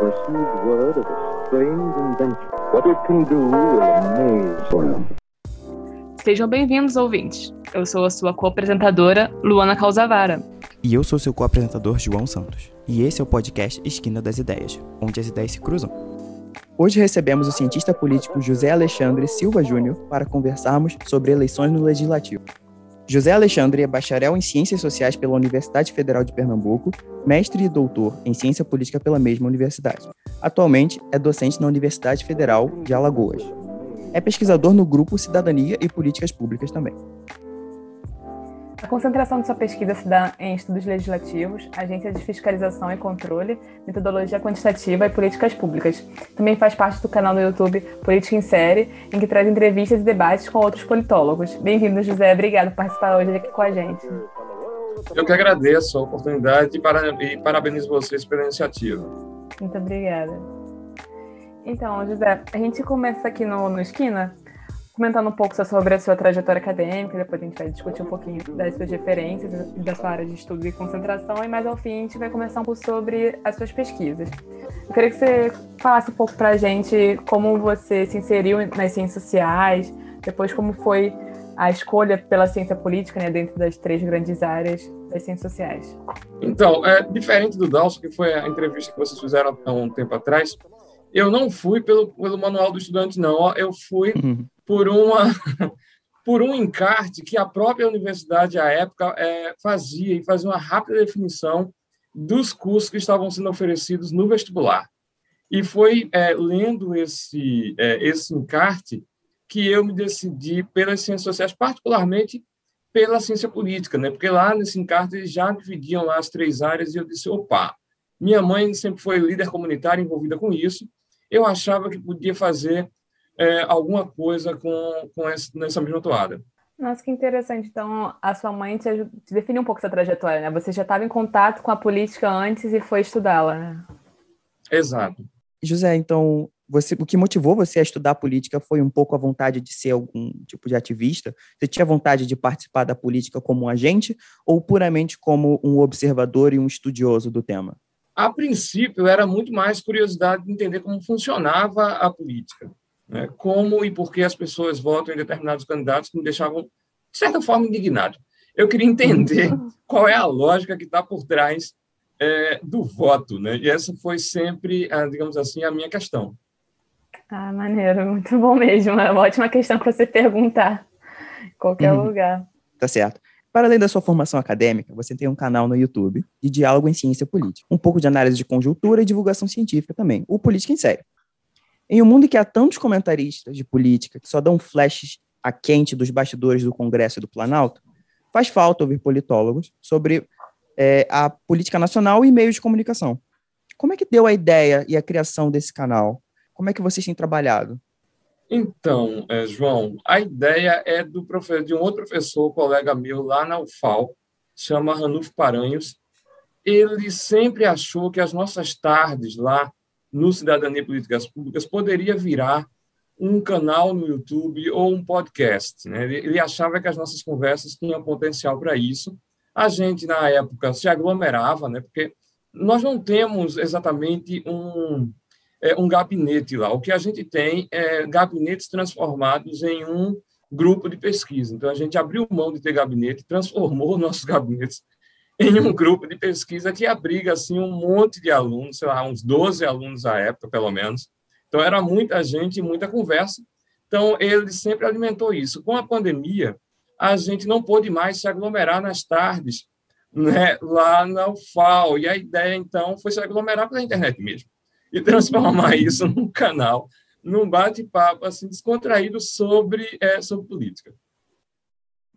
received word of a strange invention. What it can do will amaze you. Sejam bem-vindos, ouvintes. Eu sou a sua co-apresentadora, Luana Calzavara. E eu sou seu co-apresentador, João Santos. E esse é o podcast Esquina das Ideias, onde as ideias se cruzam. Hoje recebemos o cientista político José Alexandre Silva Júnior para conversarmos sobre eleições no Legislativo. José Alexandre é bacharel em Ciências Sociais pela Universidade Federal de Pernambuco, mestre e doutor em Ciência Política pela mesma universidade. Atualmente é docente na Universidade Federal de Alagoas. É pesquisador no grupo Cidadania e Políticas Públicas também. A concentração de sua pesquisa se dá em estudos legislativos, agência de fiscalização e controle, metodologia quantitativa e políticas públicas. Também faz parte do canal no YouTube Política em Série, em que traz entrevistas e debates com outros politólogos. Bem-vindo, José. Obrigado por participar hoje aqui com a gente. Eu que agradeço a oportunidade e parabenizo vocês pela iniciativa. Muito obrigada. Então, José, a gente começa aqui no, no Esquina comentando um pouco sobre a sua trajetória acadêmica, depois a gente vai discutir um pouquinho das suas referências, da sua área de estudo e concentração, e mais ao fim a gente vai começar um pouco sobre as suas pesquisas. Eu queria que você falasse um pouco para a gente como você se inseriu nas ciências sociais, depois como foi a escolha pela ciência política, né, dentro das três grandes áreas das ciências sociais. Então, é diferente do Dalso, que foi a entrevista que vocês fizeram há um tempo atrás, eu não fui pelo, pelo manual do estudante, não. Eu fui uhum por uma por um encarte que a própria universidade à época é, fazia e fazia uma rápida definição dos cursos que estavam sendo oferecidos no vestibular. E foi é, lendo esse é, esse encarte que eu me decidi pelas ciências sociais, particularmente pela ciência política, né? Porque lá nesse encarte eles já dividiam lá as três áreas e eu disse, opa, minha mãe sempre foi líder comunitária envolvida com isso. Eu achava que podia fazer é, alguma coisa com, com essa, nessa mesma toada. Nossa, que interessante. Então, a sua mãe te, te definiu um pouco essa trajetória, né? Você já estava em contato com a política antes e foi estudá-la, né? Exato. José, então, você, o que motivou você a estudar política foi um pouco a vontade de ser algum tipo de ativista? Você tinha vontade de participar da política como um agente ou puramente como um observador e um estudioso do tema? A princípio, era muito mais curiosidade de entender como funcionava a política né, como e por que as pessoas votam em determinados candidatos que me deixavam, de certa forma, indignado. Eu queria entender qual é a lógica que está por trás é, do voto, né? E essa foi sempre, digamos assim, a minha questão. Ah, maneiro, muito bom mesmo. É uma ótima questão para você perguntar em qualquer uhum. lugar. Tá certo. Para além da sua formação acadêmica, você tem um canal no YouTube de diálogo em ciência política, um pouco de análise de conjuntura e divulgação científica também, o Política em Série. Em um mundo em que há tantos comentaristas de política que só dão flashes a quente dos bastidores do Congresso e do Planalto, faz falta ouvir politólogos sobre é, a política nacional e meios de comunicação. Como é que deu a ideia e a criação desse canal? Como é que vocês têm trabalhado? Então, é, João, a ideia é do de um outro professor, colega meu lá na UFAL, chama Ranulfo Paranhos. Ele sempre achou que as nossas tardes lá no Cidadania e Políticas Públicas poderia virar um canal no YouTube ou um podcast. Né? Ele achava que as nossas conversas tinham potencial para isso. A gente, na época, se aglomerava, né? porque nós não temos exatamente um, é, um gabinete lá. O que a gente tem é gabinetes transformados em um grupo de pesquisa. Então, a gente abriu mão de ter gabinete, transformou nossos gabinetes em um grupo de pesquisa que abriga assim um monte de alunos, sei lá, uns 12 alunos à época, pelo menos. Então era muita gente e muita conversa. Então ele sempre alimentou isso. Com a pandemia, a gente não pôde mais se aglomerar nas tardes, né, lá na UFAL. E a ideia então foi se aglomerar pela internet mesmo e transformar isso num canal, num bate-papo assim descontraído sobre é, sobre política.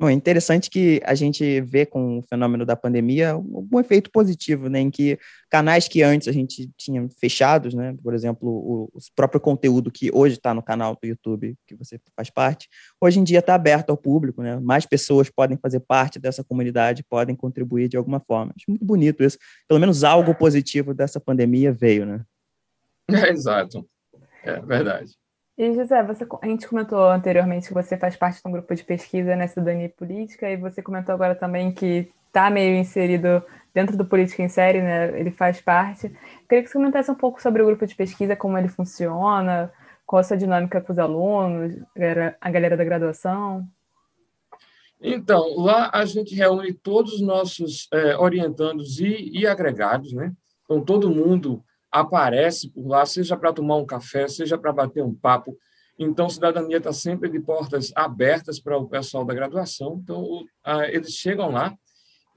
Bom, é interessante que a gente vê com o fenômeno da pandemia um efeito positivo, né, em que canais que antes a gente tinha fechados, né, por exemplo, o, o próprio conteúdo que hoje está no canal do YouTube, que você faz parte, hoje em dia está aberto ao público, né, mais pessoas podem fazer parte dessa comunidade, podem contribuir de alguma forma. Acho muito bonito isso. Pelo menos algo positivo dessa pandemia veio, né? É, exato. É verdade. E, José, você, a gente comentou anteriormente que você faz parte de um grupo de pesquisa na cidadania política, e você comentou agora também que está meio inserido dentro do Política em Série, né? Ele faz parte. Queria que você comentasse um pouco sobre o grupo de pesquisa, como ele funciona, qual a sua dinâmica com os alunos, a galera da graduação. Então, lá a gente reúne todos os nossos é, orientandos e, e agregados, né? Então, todo mundo aparece por lá, seja para tomar um café, seja para bater um papo. Então, Cidadania está sempre de portas abertas para o pessoal da graduação. Então, eles chegam lá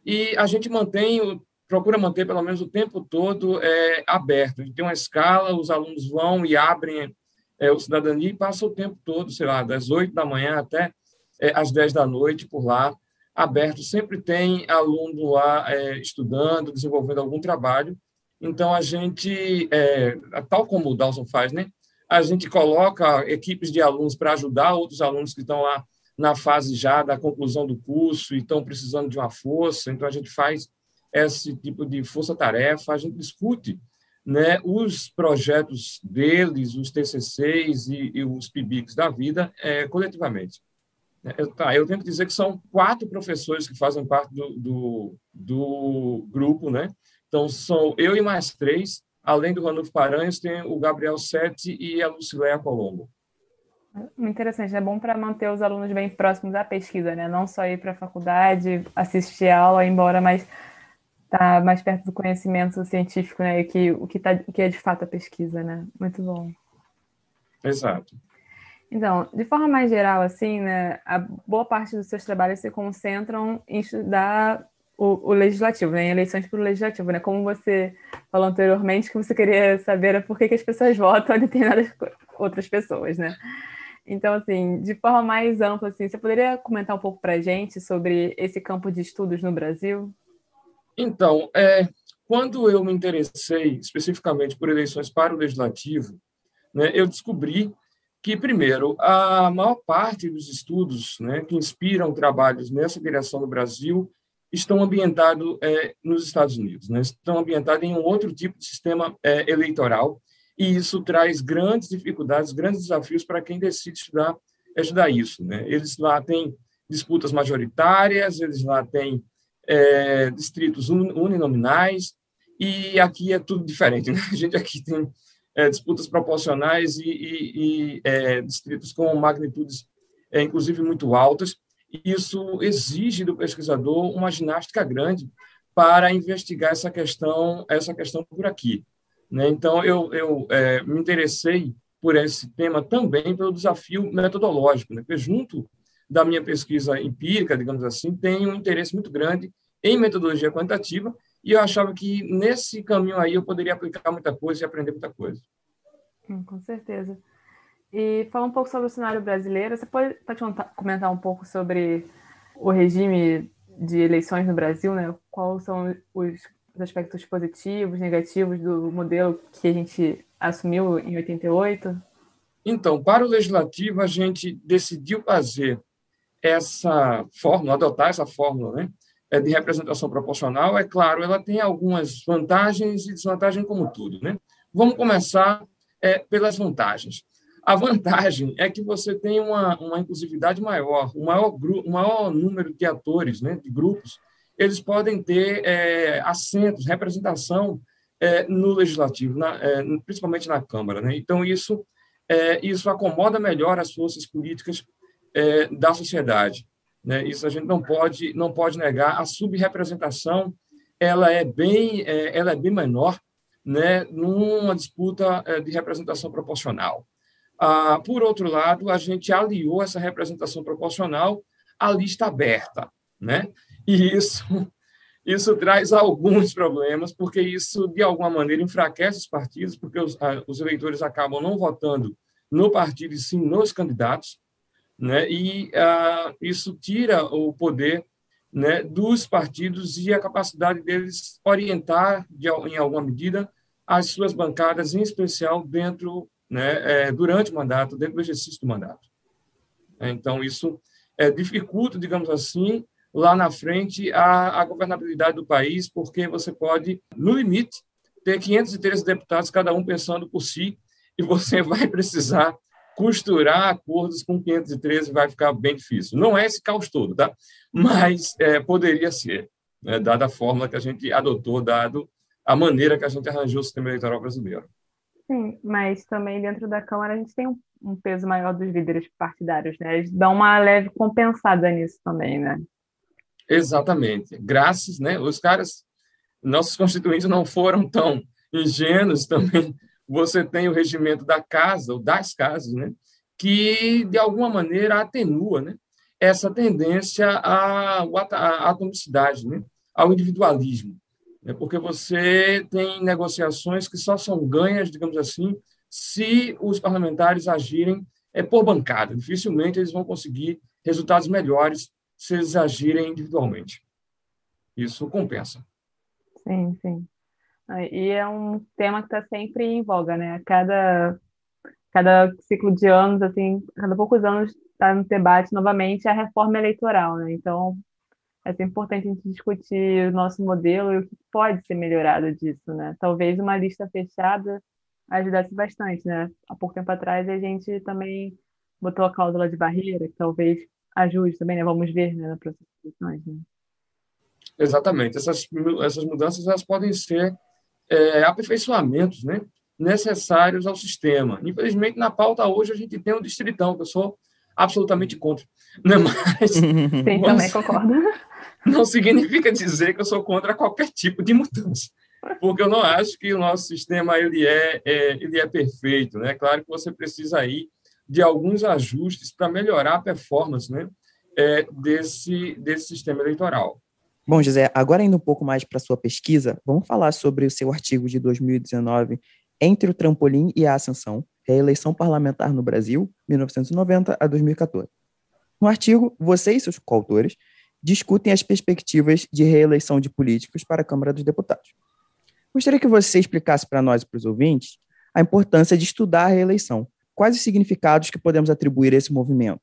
e a gente mantém, procura manter pelo menos o tempo todo é, aberto. A gente tem uma escala, os alunos vão e abrem é, o Cidadania e passam o tempo todo, sei lá, das 8 da manhã até é, às 10 da noite por lá, aberto. Sempre tem aluno lá é, estudando, desenvolvendo algum trabalho. Então, a gente, é, tal como o Dawson faz, né? a gente coloca equipes de alunos para ajudar outros alunos que estão lá na fase já da conclusão do curso e estão precisando de uma força. Então, a gente faz esse tipo de força-tarefa, a gente discute né, os projetos deles, os TCCs e, e os PIBICs da vida é, coletivamente. Eu, tá, eu tenho que dizer que são quatro professores que fazem parte do, do, do grupo, né? Então, são eu e mais três, além do Ranulfo Paranhos, tem o Gabriel Sete e a Lucileia Colombo. Muito interessante, é bom para manter os alunos bem próximos da pesquisa, né? Não só ir para a faculdade, assistir a aula, embora, mas tá mais perto do conhecimento científico, né? E que, o, que tá, o que é de fato a pesquisa, né? Muito bom. Exato. Então, de forma mais geral, assim, né? A boa parte dos seus trabalhos se concentram em estudar o, o legislativo, né, em eleições para o legislativo, né? Como você falou anteriormente, que você queria saber por que, que as pessoas votam em determinadas outras pessoas, né? Então, assim, de forma mais ampla, assim, você poderia comentar um pouco para a gente sobre esse campo de estudos no Brasil? Então, é, quando eu me interessei especificamente por eleições para o legislativo, né, eu descobri que, primeiro, a maior parte dos estudos né, que inspiram trabalhos nessa direção no Brasil estão ambientados é, nos Estados Unidos, né? estão ambientados em um outro tipo de sistema é, eleitoral, e isso traz grandes dificuldades, grandes desafios para quem decide estudar, estudar isso. Né? Eles lá têm disputas majoritárias, eles lá têm é, distritos uninominais, e aqui é tudo diferente. Né? A gente aqui tem é, disputas proporcionais e, e, e é, distritos com magnitudes, é, inclusive, muito altas, isso exige do pesquisador uma ginástica grande para investigar essa questão, essa questão por aqui. Né? Então, eu, eu é, me interessei por esse tema também pelo desafio metodológico, né? porque junto da minha pesquisa empírica, digamos assim, tem um interesse muito grande em metodologia quantitativa e eu achava que nesse caminho aí eu poderia aplicar muita coisa e aprender muita coisa. Com certeza. E falar um pouco sobre o cenário brasileiro. Você pode, pode comentar um pouco sobre o regime de eleições no Brasil, né? Quais são os aspectos positivos, negativos do modelo que a gente assumiu em 88? Então, para o legislativo, a gente decidiu fazer essa fórmula, adotar essa fórmula, né? É de representação proporcional. É claro, ela tem algumas vantagens e desvantagens, como tudo, né? Vamos começar é, pelas vantagens. A vantagem é que você tem uma, uma inclusividade maior, um maior, um maior número de atores, né, de grupos, eles podem ter é, assentos, representação é, no legislativo, na, é, principalmente na Câmara. Né? Então, isso, é, isso acomoda melhor as forças políticas é, da sociedade. Né? Isso a gente não pode, não pode negar. A subrepresentação ela é bem, é, ela é bem menor né, numa disputa de representação proporcional. Ah, por outro lado, a gente aliou essa representação proporcional à lista aberta, né? E isso, isso traz alguns problemas, porque isso, de alguma maneira, enfraquece os partidos, porque os, os eleitores acabam não votando no partido e sim nos candidatos, né? E ah, isso tira o poder né, dos partidos e a capacidade deles orientar, de, em alguma medida, as suas bancadas, em especial dentro né, é, durante o mandato, dentro do exercício do mandato. É, então, isso é, dificulta, digamos assim, lá na frente, a, a governabilidade do país, porque você pode, no limite, ter 513 deputados, cada um pensando por si, e você vai precisar costurar acordos com 513 vai ficar bem difícil. Não é esse caos todo, tá? Mas é, poderia ser. né, dada a fórmula que a gente adotou, dado a maneira que a gente arranjou o sistema eleitoral brasileiro. Sim, mas também dentro da Câmara a gente tem um, um peso maior dos líderes partidários, né? Eles dão uma leve compensada nisso também, né? Exatamente. Graças, né? Os caras, nossos constituintes não foram tão ingênuos também. Você tem o regimento da casa, ou das casas, né? Que, de alguma maneira, atenua, né? Essa tendência à, à atomicidade, né? Ao individualismo né? porque você tem negociações que só são ganhas, digamos assim, se os parlamentares agirem é, por bancada. Dificilmente eles vão conseguir resultados melhores se eles agirem individualmente. Isso compensa. Sim, sim. E é um tema que está sempre em voga, né? Cada, cada ciclo de anos, assim, cada poucos anos está no debate novamente a reforma eleitoral, né? Então, é importante a gente discutir o nosso modelo e o que pode ser melhorado disso, né? Talvez uma lista fechada ajudasse bastante, né? Há pouco tempo atrás a gente também botou a cláusula de barreira, que talvez ajude também, né? Vamos ver, né, na de eleições, né? Exatamente. Essas, essas mudanças elas podem ser é, aperfeiçoamentos, né? necessários ao sistema. Infelizmente, na pauta hoje a gente tem um distritão, que eu sou absolutamente contra. Né? Mas, Sim, também concordo não significa dizer que eu sou contra qualquer tipo de mudança, porque eu não acho que o nosso sistema ele é, é ele é perfeito, né? Claro que você precisa aí de alguns ajustes para melhorar a performance, né? É, desse desse sistema eleitoral. Bom, José, agora indo um pouco mais para sua pesquisa, vamos falar sobre o seu artigo de 2019, Entre o Trampolim e a Ascensão, Reeleição Parlamentar no Brasil, 1990 a 2014. No artigo, você e seus coautores discutem as perspectivas de reeleição de políticos para a Câmara dos Deputados. Gostaria que você explicasse para nós e para os ouvintes a importância de estudar a reeleição. Quais os significados que podemos atribuir a esse movimento?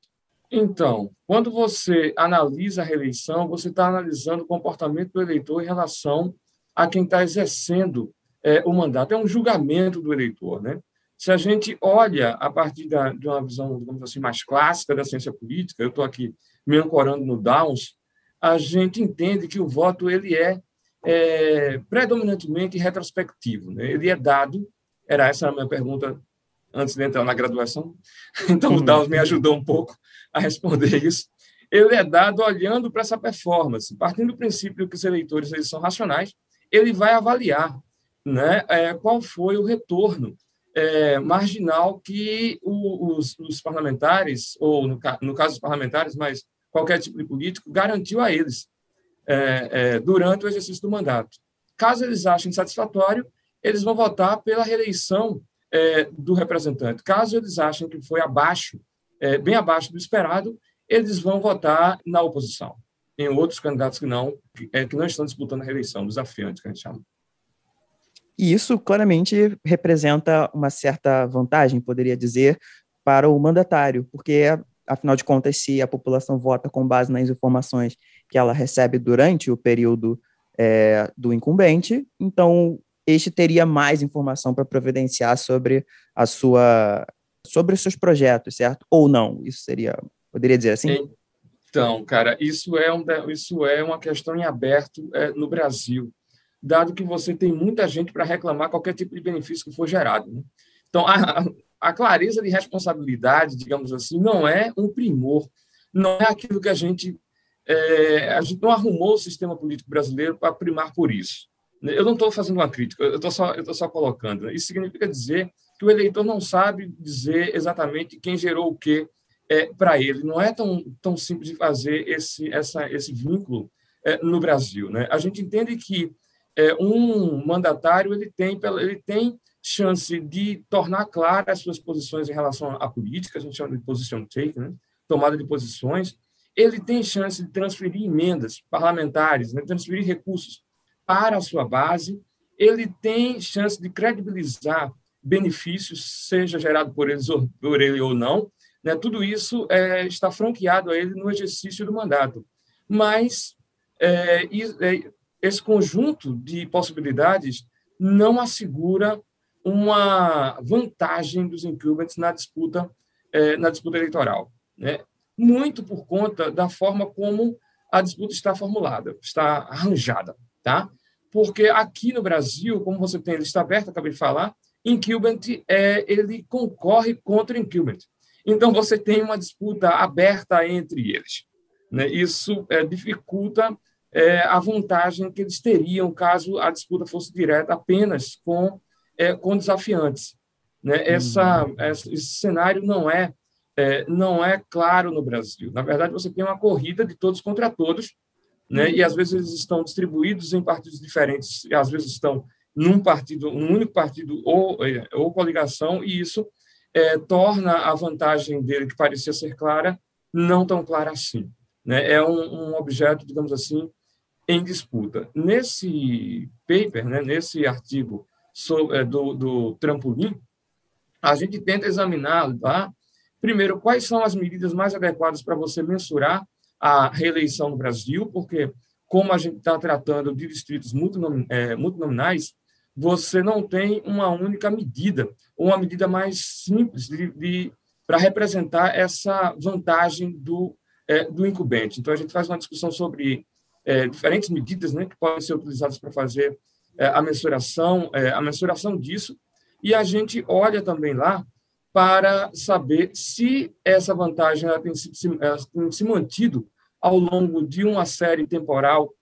Então, quando você analisa a reeleição, você está analisando o comportamento do eleitor em relação a quem está exercendo é, o mandato. É um julgamento do eleitor, né? Se a gente olha a partir da, de uma visão, digamos assim, mais clássica da ciência política, eu estou aqui me ancorando no Downs, a gente entende que o voto ele é, é predominantemente retrospectivo. Né? Ele é dado, era essa a minha pergunta antes de entrar na graduação, então o uhum. Dawes me ajudou um pouco a responder isso. Ele é dado olhando para essa performance, partindo do princípio que os eleitores eles são racionais, ele vai avaliar né, é, qual foi o retorno é, marginal que o, os, os, parlamentares, ou no, no caso dos parlamentares, mas qualquer tipo de político, garantiu a eles é, é, durante o exercício do mandato. Caso eles achem satisfatório, eles vão votar pela reeleição é, do representante. Caso eles achem que foi abaixo, é, bem abaixo do esperado, eles vão votar na oposição, em outros candidatos que não, que, é, que não estão disputando a reeleição, desafiantes, que a gente chama. E isso claramente representa uma certa vantagem, poderia dizer, para o mandatário, porque afinal de contas, se a população vota com base nas informações que ela recebe durante o período é, do incumbente, então este teria mais informação para providenciar sobre a sua sobre os seus projetos, certo? Ou não? Isso seria, poderia dizer assim? Então, cara, isso é, um, isso é uma questão em aberto é, no Brasil, dado que você tem muita gente para reclamar qualquer tipo de benefício que for gerado. Né? Então, a, a clareza de responsabilidade, digamos assim, não é um primor, não é aquilo que a gente. É, a gente não arrumou o sistema político brasileiro para primar por isso. Eu não estou fazendo uma crítica, eu estou só, só colocando. Isso significa dizer que o eleitor não sabe dizer exatamente quem gerou o quê é, para ele. Não é tão, tão simples de fazer esse, essa, esse vínculo é, no Brasil. Né? A gente entende que é, um mandatário ele tem, ele tem chance de tornar claras as suas posições em relação à política, a gente chama de position take, né? tomada de posições, ele tem chance de transferir emendas parlamentares, né? transferir recursos para a sua base, ele tem chance de credibilizar benefícios, seja gerado por, eles por ele ou não, né? tudo isso é, está franqueado a ele no exercício do mandato. Mas é, é esse conjunto de possibilidades não assegura uma vantagem dos incumbents na disputa, é, na disputa eleitoral. Né? Muito por conta da forma como a disputa está formulada, está arranjada, tá? Porque aqui no Brasil, como você tem lista aberta, acabei de falar, incumbent é, ele concorre contra incumbent. Então você tem uma disputa aberta entre eles. Né? Isso é, dificulta é, a vantagem que eles teriam caso a disputa fosse direta apenas com, é, com desafiantes. Né? Essa, uhum. esse cenário não é, é, não é claro no Brasil. Na verdade, você tem uma corrida de todos contra todos, né? e às vezes eles estão distribuídos em partidos diferentes, e às vezes estão num partido, um único partido ou, é, ou coligação, e isso é, torna a vantagem dele, que parecia ser clara, não tão clara assim. Né? É um, um objeto, digamos assim, em disputa. Nesse paper, né, nesse artigo sobre, é, do, do trampolim, a gente tenta examinar lá, primeiro, quais são as medidas mais adequadas para você mensurar a reeleição no Brasil, porque, como a gente está tratando de distritos é, multinominais, você não tem uma única medida, uma medida mais simples de, de para representar essa vantagem do, é, do incumbente. Então, a gente faz uma discussão sobre é, diferentes medidas né, que podem ser utilizadas para fazer a mensuração, é, a mensuração disso, e a gente olha também lá para saber se essa vantagem tem, se, tem se mantido ao longo de uma série temporal,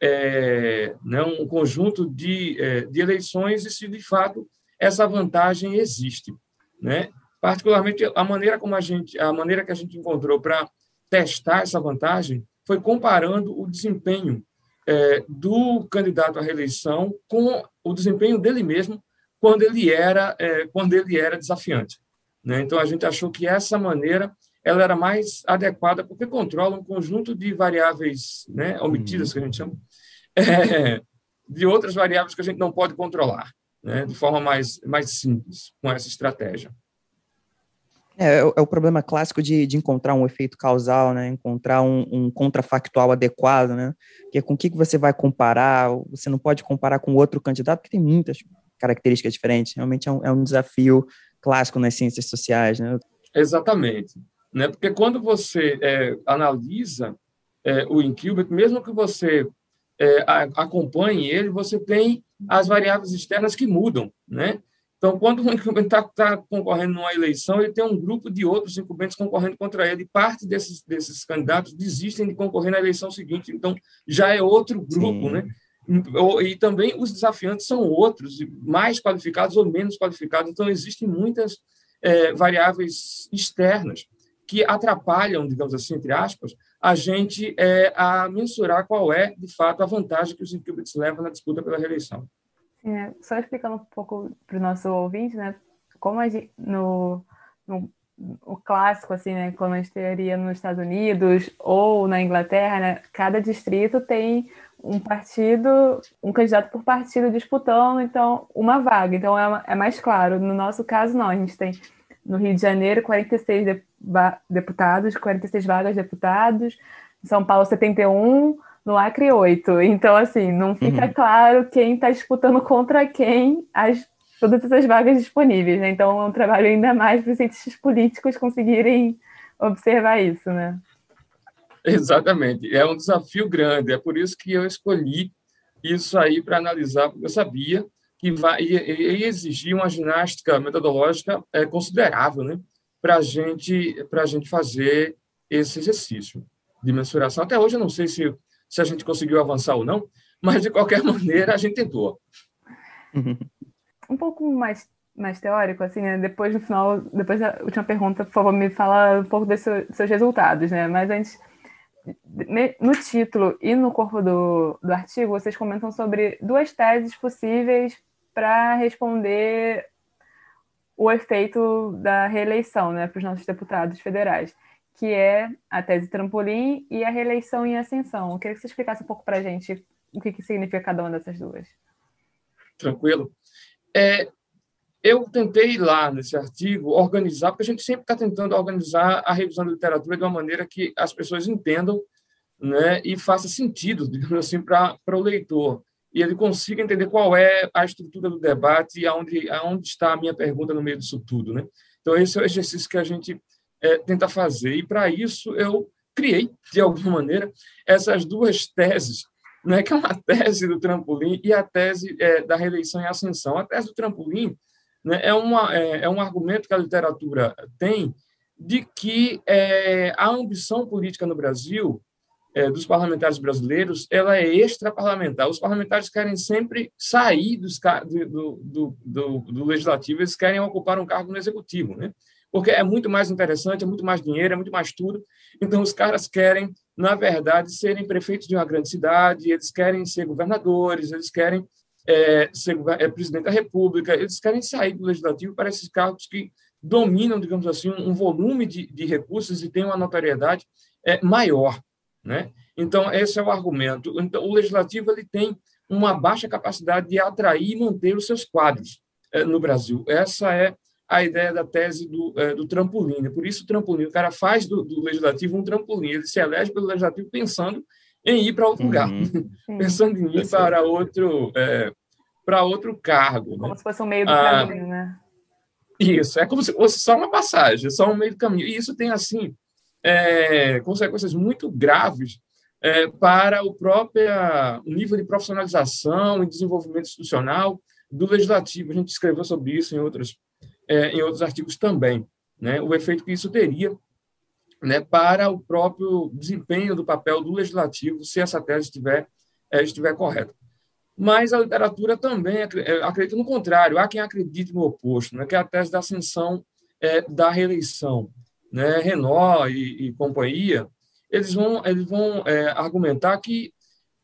é, né, um conjunto de, é, de eleições, e se de fato essa vantagem existe, né? Particularmente a maneira como a gente, a maneira que a gente encontrou para testar essa vantagem foi comparando o desempenho é, do candidato à reeleição com o desempenho dele mesmo quando ele era é, quando ele era desafiante. Né? Então a gente achou que essa maneira ela era mais adequada porque controla um conjunto de variáveis né, omitidas que a gente chama é, de outras variáveis que a gente não pode controlar, né, de forma mais mais simples com essa estratégia. É, é, é o problema clássico de, de encontrar um efeito causal, né? Encontrar um, um contrafactual adequado, né? Que é com o que, que você vai comparar, você não pode comparar com outro candidato, porque tem muitas características diferentes. Realmente é um, é um desafio clássico nas ciências sociais, né? Exatamente. Né? Porque quando você é, analisa é, o incumbent, mesmo que você é, acompanhe ele, você tem as variáveis externas que mudam, né? Então, quando um incumbente está tá concorrendo numa eleição, ele tem um grupo de outros incumbentes concorrendo contra ele, e parte desses, desses candidatos desistem de concorrer na eleição seguinte. Então, já é outro grupo, Sim. né? E também os desafiantes são outros, mais qualificados ou menos qualificados. Então, existem muitas é, variáveis externas que atrapalham, digamos assim, entre aspas, a gente é, a mensurar qual é, de fato, a vantagem que os incumbentes levam na disputa pela reeleição. É, só explicando um pouco para o nosso ouvinte, né? Como a gente, no, no o clássico, assim, né? Quando a gente teria nos Estados Unidos ou na Inglaterra, né? Cada distrito tem um partido, um candidato por partido disputando, então, uma vaga. Então, é, é mais claro. No nosso caso, não. A gente tem, no Rio de Janeiro, 46 de, deputados, 46 vagas de deputados. Em São Paulo, 71 no Acre 8. Então, assim, não fica uhum. claro quem está disputando contra quem as, todas essas vagas disponíveis, né? Então, é um trabalho ainda mais para os cientistas políticos conseguirem observar isso, né? Exatamente. É um desafio grande. É por isso que eu escolhi isso aí para analisar, porque eu sabia que vai, ia, exigir uma ginástica metodológica é, considerável, né? Para gente, a gente fazer esse exercício de mensuração. Até hoje eu não sei se se a gente conseguiu avançar ou não, mas de qualquer maneira a gente tentou. Um pouco mais, mais teórico, assim, né? Depois no final, depois da última pergunta, por favor, me fala um pouco dos seus resultados, né? Mas antes, no título e no corpo do, do artigo, vocês comentam sobre duas teses possíveis para responder o efeito da reeleição né, para os nossos deputados federais que é a tese trampolim e a reeleição em ascensão. Eu queria que você explicasse um pouco para a gente o que, que significa cada uma dessas duas. Tranquilo. É, eu tentei lá nesse artigo organizar, porque a gente sempre está tentando organizar a revisão da literatura de uma maneira que as pessoas entendam né, e faça sentido, digamos assim, para o leitor. E ele consiga entender qual é a estrutura do debate e aonde, aonde está a minha pergunta no meio disso tudo. Né? Então, esse é o exercício que a gente é, tenta fazer. E, para isso, eu criei, de alguma maneira, essas duas teses, né, que é uma tese do trampolim e a tese é, da reeleição e ascensão. A tese do trampolim né, é, uma, é, é um argumento que a literatura tem de que é, a ambição política no Brasil é, dos parlamentares brasileiros ela é extraparlamentar. Os parlamentares querem sempre sair dos, do, do, do, do, legislativo, eles querem ocupar um cargo no executivo, né? Porque é muito mais interessante, é muito mais dinheiro, é muito mais tudo. Então, os caras querem, na verdade, serem prefeitos de uma grande cidade, eles querem ser governadores, eles querem é, ser é, presidente da República, eles querem sair do legislativo para esses cargos que dominam, digamos assim, um volume de, de recursos e têm uma notoriedade é, maior. Né? Então, esse é o argumento. Então, o legislativo ele tem uma baixa capacidade de atrair e manter os seus quadros é, no Brasil. Essa é a ideia da tese do, é, do trampolim. Né? Por isso, o trampolim. O cara faz do, do, legislativo um trampolim. Ele se elege pelo legislativo pensando em ir para outro uhum. lugar, pensando em ir para outro, é, para outro cargo. Como né? se fosse um meio do ah, caminho, né? Isso, é como se fosse só uma passagem, só um meio do caminho. E isso tem, assim, é, consequências muito graves é, para o próprio nível de profissionalização e desenvolvimento institucional do legislativo. A gente escreveu sobre isso em outros, é, em outros artigos também, né? o efeito que isso teria né, para o próprio desempenho do papel do legislativo, se essa tese estiver, é, estiver correta. Mas a literatura também é, acredita no contrário, há quem acredite no oposto, né, que é a tese da ascensão é, da reeleição né, Renault e, e companhia, eles vão, eles vão é, argumentar que,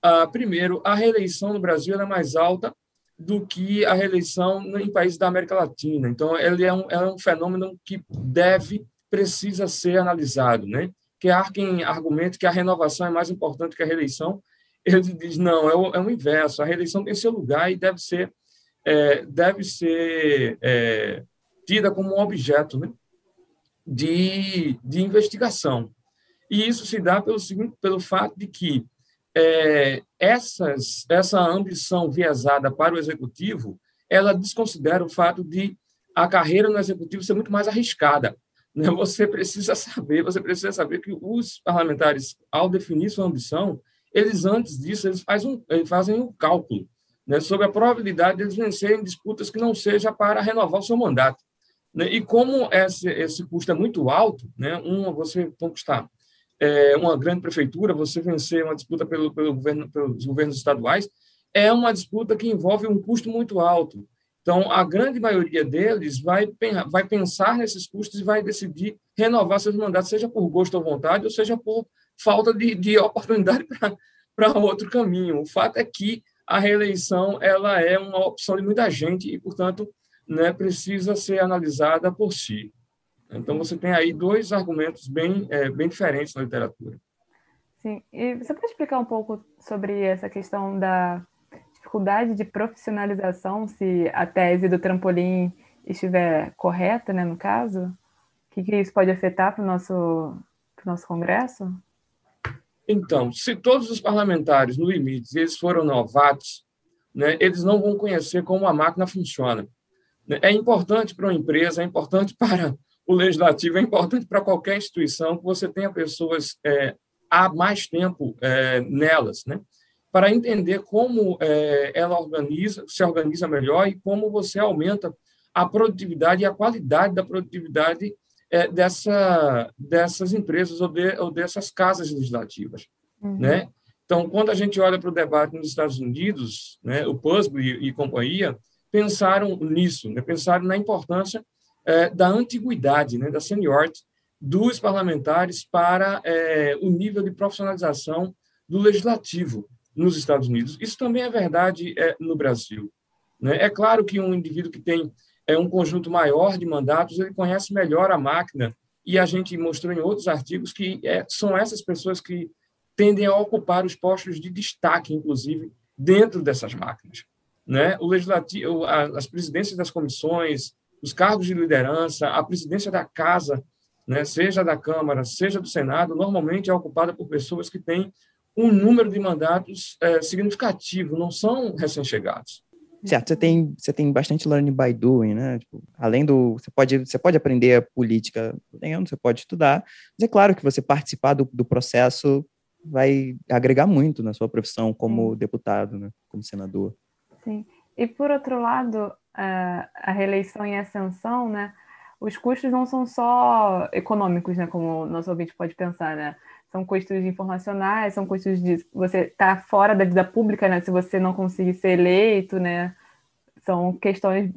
ah, primeiro, a reeleição no Brasil é mais alta do que a reeleição em países da América Latina. Então, ele é um, é um fenômeno que deve, precisa ser analisado. Né? Que há quem argumente que a renovação é mais importante que a reeleição. Ele diz, não, é o, é o inverso. A reeleição tem seu lugar e deve ser, é, deve ser é, tida como um objeto, né? de, de investigação. E isso se dá pelo, pelo fato de que é, essas, essa ambição viesada para o executivo, ela desconsidera o fato de a carreira no executivo ser muito mais arriscada. Né? Você precisa saber, você precisa saber que os parlamentares, ao definir sua ambição, eles antes disso eles fazem um, eles fazem um cálculo né, sobre a probabilidade de eles vencerem disputas que não seja para renovar o seu mandato. Né? E como esse, esse custo é muito alto, né? uma, você conquistar é, uma grande prefeitura, você vencer uma disputa pelo, pelo governo, pelos governos estaduais, é uma disputa que envolve um custo muito alto. Então, a grande maioria deles vai, vai pensar nesses custos e vai decidir renovar seus mandatos, seja por gosto ou vontade, ou seja por falta de, de oportunidade para outro caminho. O fato é que a reeleição ela é uma opção de muita gente e, portanto, né, precisa ser analisada por si. Então, você tem aí dois argumentos bem, é, bem diferentes na literatura. Sim, e você pode explicar um pouco sobre essa questão da dificuldade de profissionalização, se a tese do trampolim estiver correta, né, no caso? O que, que isso pode afetar para o nosso, nosso Congresso? Então, se todos os parlamentares, no limite, eles foram novatos, né, eles não vão conhecer como a máquina funciona. É importante para uma empresa, é importante para o legislativo, é importante para qualquer instituição que você tenha pessoas é, há mais tempo é, nelas, né? para entender como é, ela organiza, se organiza melhor e como você aumenta a produtividade e a qualidade da produtividade é, dessa, dessas empresas ou, de, ou dessas casas legislativas. Uhum. Né? Então, quando a gente olha para o debate nos Estados Unidos, né, o PUSB e, e companhia, pensaram nisso, né? pensaram na importância é, da antiguidade, né? da seniority dos parlamentares para é, o nível de profissionalização do legislativo nos Estados Unidos. Isso também é verdade é, no Brasil. Né? É claro que um indivíduo que tem é, um conjunto maior de mandatos, ele conhece melhor a máquina, e a gente mostrou em outros artigos que é, são essas pessoas que tendem a ocupar os postos de destaque, inclusive, dentro dessas máquinas né? O legislativo, as presidências das comissões, os cargos de liderança, a presidência da casa, né, seja da Câmara, seja do Senado, normalmente é ocupada por pessoas que têm um número de mandatos é, significativo, não são recém-chegados. Certo, você tem, você tem bastante learning by doing, né? Tipo, além do. Você pode, você pode aprender a política lendo, você pode estudar, mas é claro que você participar do, do processo vai agregar muito na sua profissão como Sim. deputado, né? Como senador. Sim. E por outro lado, a reeleição em ascensão, né? Os custos não são só econômicos, né? Como o nosso ouvinte pode pensar, né? São custos informacionais, são custos de você estar tá fora da vida pública, né? Se você não conseguir ser eleito, né? São questões,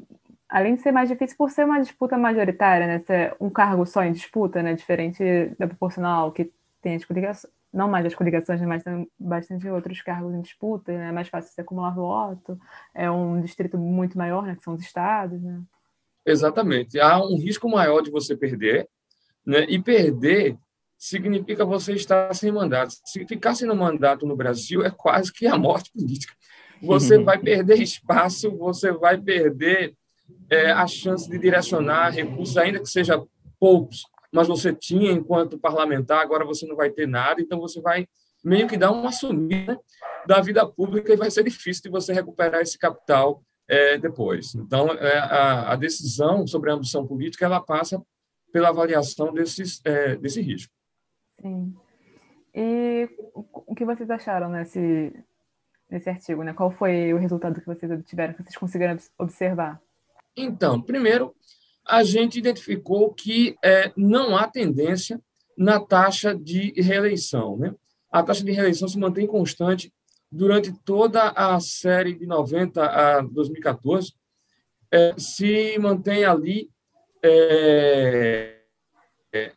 além de ser mais difícil por ser uma disputa majoritária, né? Ser um cargo só em disputa, né? Diferente da proporcional que tem as coligações, não mais as coligações, mas tem bastante outros cargos em disputa, né? É mais fácil você acumular voto, é um distrito muito maior, né? Que são os estados, né? Exatamente. Há um risco maior de você perder, né? E perder significa você estar sem mandato. Se ficar sem mandato no Brasil é quase que a morte política. Você vai perder espaço, você vai perder é, a chance de direcionar recursos, ainda que seja poucos, mas você tinha enquanto parlamentar, agora você não vai ter nada, então você vai meio que dar uma sumida da vida pública e vai ser difícil de você recuperar esse capital é, depois. Então, é, a, a, decisão sobre a ambição política ela passa pela avaliação desses, é, desse risco. Sim. E o que vocês acharam nesse, nesse artigo? Né? Qual foi o resultado que vocês obtiveram, que vocês conseguiram observar? Então, primeiro, a gente identificou que é, não há tendência na taxa de reeleição. Né? A taxa de reeleição se mantém constante durante toda a série de 90 a 2014, é, se mantém ali é, é,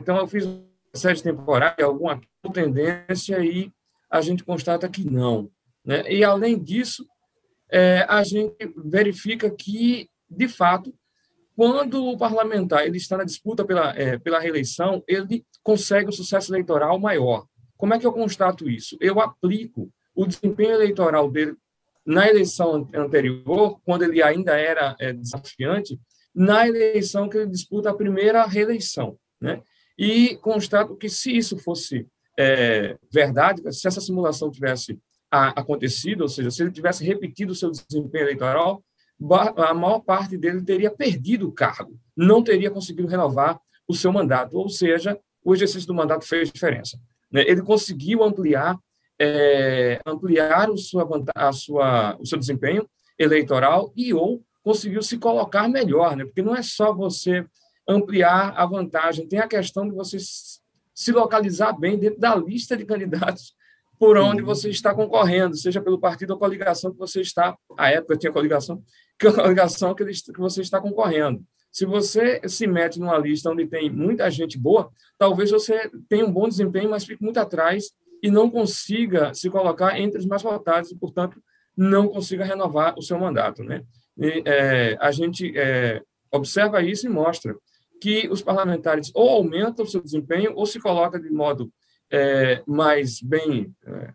então, eu fiz uma série temporária, alguma tendência, e a gente constata que não. Né? E, além disso, é, a gente verifica que, de fato, quando o parlamentar ele está na disputa pela, é, pela reeleição, ele consegue um sucesso eleitoral maior. Como é que eu constato isso? Eu aplico o desempenho eleitoral dele na eleição anterior, quando ele ainda era é, desafiante, na eleição que ele disputa a primeira reeleição. Né? E constato que, se isso fosse é, verdade, se essa simulação tivesse acontecido, ou seja, se ele tivesse repetido o seu desempenho eleitoral, a maior parte dele teria perdido o cargo, não teria conseguido renovar o seu mandato, ou seja, o exercício do mandato fez diferença. Né? Ele conseguiu ampliar é, ampliar o, sua, a sua, o seu desempenho eleitoral e ou conseguiu se colocar melhor, né? porque não é só você ampliar a vantagem. Tem a questão de você se localizar bem dentro da lista de candidatos por onde você está concorrendo, seja pelo partido ou coligação que você está. A época tinha coligação, coligação que, que você está concorrendo. Se você se mete numa lista onde tem muita gente boa, talvez você tenha um bom desempenho, mas fique muito atrás e não consiga se colocar entre os mais votados e, portanto, não consiga renovar o seu mandato. Né? E, é, a gente é, observa isso e mostra que os parlamentares ou aumentam o seu desempenho ou se colocam de modo é, mais bem, é,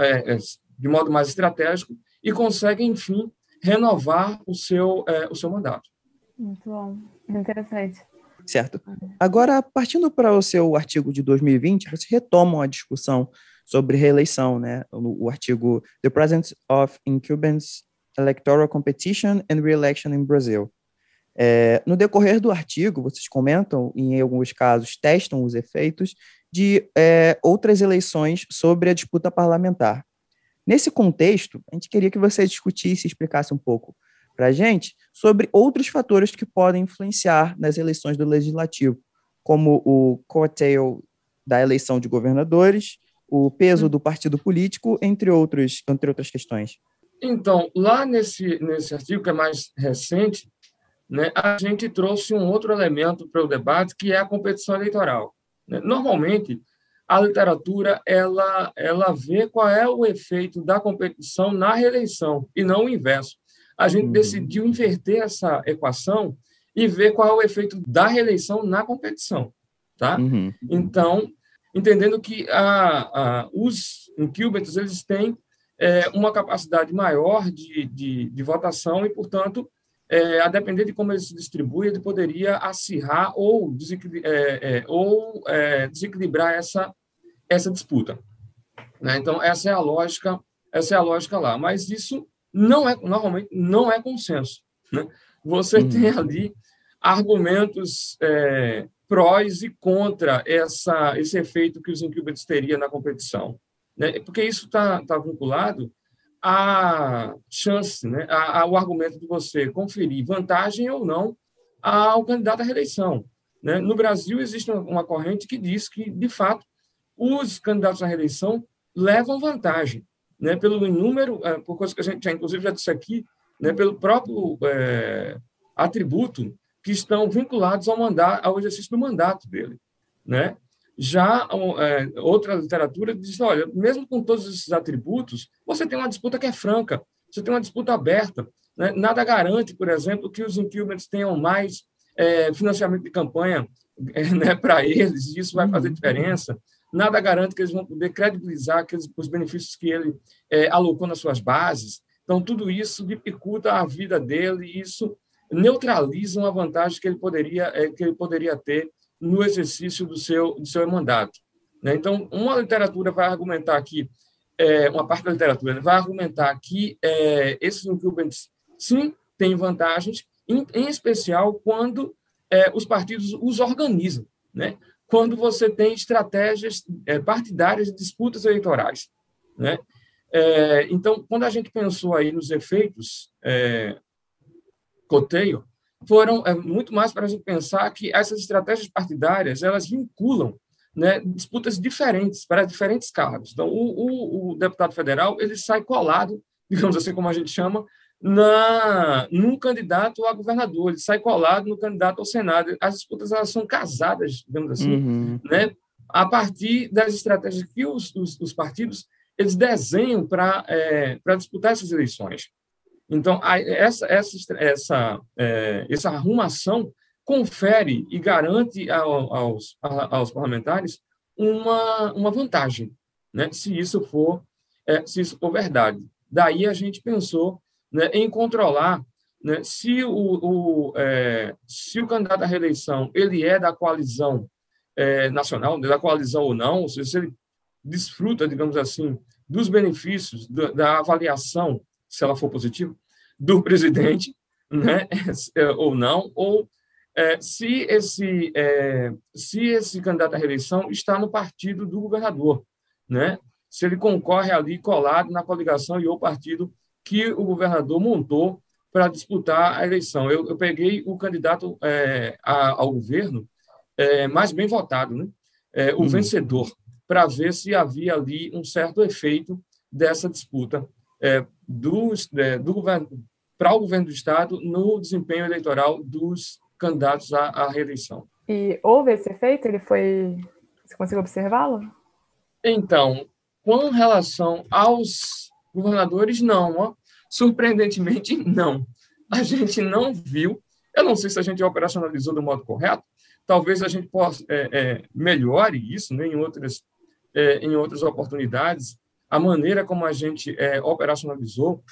é, é, de modo mais estratégico e conseguem, enfim, renovar o seu, é, o seu mandato. Muito bom, interessante. Certo. Agora, partindo para o seu artigo de 2020, você retoma a discussão sobre reeleição, né? O, o artigo The Presence of Incumbents Electoral Competition and Re-election in Brazil. É, no decorrer do artigo, vocês comentam, e em alguns casos testam os efeitos de é, outras eleições sobre a disputa parlamentar. Nesse contexto, a gente queria que você discutisse e explicasse um pouco para a gente sobre outros fatores que podem influenciar nas eleições do legislativo, como o coattail da eleição de governadores, o peso hum. do partido político, entre, outros, entre outras questões. Então, lá nesse, nesse artigo, que é mais recente, né, a gente trouxe um outro elemento para o debate, que é a competição eleitoral. Né? Normalmente, a literatura ela, ela vê qual é o efeito da competição na reeleição, e não o inverso. A gente uhum. decidiu inverter essa equação e ver qual é o efeito da reeleição na competição. Tá? Uhum. Então, entendendo que a, a, os incubators eles têm é, uma capacidade maior de, de, de votação e, portanto, é, a depender de como ele se distribui, ele poderia acirrar ou, desequilibrar, é, é, ou é, desequilibrar essa, essa disputa. Né? Então, essa é a lógica essa é a lógica lá. Mas isso não é normalmente não é consenso. Né? Você hum. tem ali argumentos é, prós e contra essa, esse efeito que os incumbents teriam na competição. Né? Porque isso está tá vinculado à chance, né? ao argumento de você conferir vantagem ou não ao candidato à reeleição. Né? No Brasil, existe uma corrente que diz que, de fato, os candidatos à reeleição levam vantagem, né? pelo número, é, por coisa que a gente já, inclusive, já disse aqui, né? pelo próprio é, atributo que estão vinculados ao, mandato, ao exercício do mandato dele. Né? Já é, outra literatura diz, olha, mesmo com todos esses atributos, você tem uma disputa que é franca, você tem uma disputa aberta. Né? Nada garante, por exemplo, que os incumbents tenham mais é, financiamento de campanha é, né, para eles, e isso vai fazer uhum. diferença. Nada garante que eles vão poder credibilizar aqueles, os benefícios que ele é, alocou nas suas bases. Então, tudo isso dificulta a vida dele e isso neutraliza uma vantagem que ele poderia, é, que ele poderia ter no exercício do seu, do seu mandato. Né? Então, uma literatura vai argumentar que, é, uma parte da literatura né, vai argumentar que é, esses incumbents, sim, têm vantagens, em, em especial quando é, os partidos os organizam, né? quando você tem estratégias partidárias de disputas eleitorais. Né? Então, quando a gente pensou aí nos efeitos coteio, foram é, muito mais para a gente pensar que essas estratégias partidárias elas vinculam né, disputas diferentes para diferentes cargos. Então, o, o, o deputado federal ele sai colado, digamos assim como a gente chama, na num candidato a governador, ele sai colado no candidato ao Senado. As disputas elas são casadas, digamos assim, uhum. né, a partir das estratégias que os, os, os partidos eles desenham para é, para disputar essas eleições. Então, essa essa essa é, essa arrumação confere e garante aos, aos parlamentares uma, uma vantagem, né, se isso for é, se isso for verdade. Daí a gente pensou né, em controlar né, se, o, o é, se o candidato à reeleição ele é da coalizão é, nacional, da coalizão ou não, ou seja, se ele desfruta, digamos assim, dos benefícios da, da avaliação, se ela for positiva, do presidente, né, é, ou não, ou é, se, esse, é, se esse candidato à reeleição está no partido do governador, né, se ele concorre ali colado na coligação e ou partido que o governador montou para disputar a eleição. Eu, eu peguei o candidato é, a, ao governo é, mais bem votado, né? É, o uhum. vencedor, para ver se havia ali um certo efeito dessa disputa é, do, é, do governo para o governo do estado no desempenho eleitoral dos candidatos à, à reeleição. E houve esse efeito? Ele foi. Você conseguiu observá-lo? Então, com relação aos governadores, não. Ó. Surpreendentemente, não. A gente não viu. Eu não sei se a gente operacionalizou do modo correto. Talvez a gente possa é, é, melhore isso né, em, outras, é, em outras oportunidades. A maneira como a gente é, operacionalizou,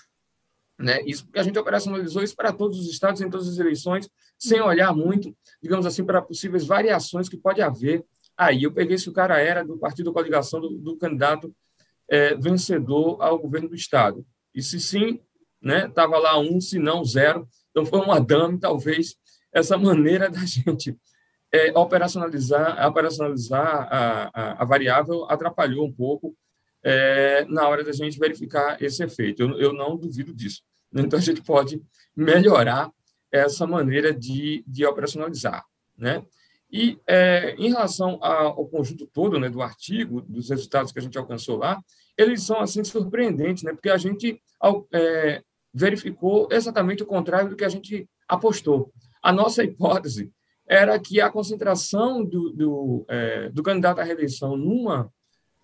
né, isso a gente operacionalizou isso para todos os estados em todas as eleições, sem olhar muito, digamos assim, para possíveis variações que pode haver. Aí eu peguei se o cara era do partido coligação do, do candidato é, vencedor ao governo do estado. E se sim, né, estava lá um, se não zero. Então foi um adame, talvez, essa maneira da gente é, operacionalizar, operacionalizar a, a, a, variável atrapalhou um pouco é, na hora da gente verificar esse efeito. Eu, eu não duvido disso. Então a gente pode melhorar essa maneira de, de operacionalizar, né? E é, em relação ao conjunto todo né, do artigo, dos resultados que a gente alcançou lá, eles são assim surpreendentes, né? Porque a gente é, verificou exatamente o contrário do que a gente apostou. A nossa hipótese era que a concentração do, do, é, do candidato à reeleição numa,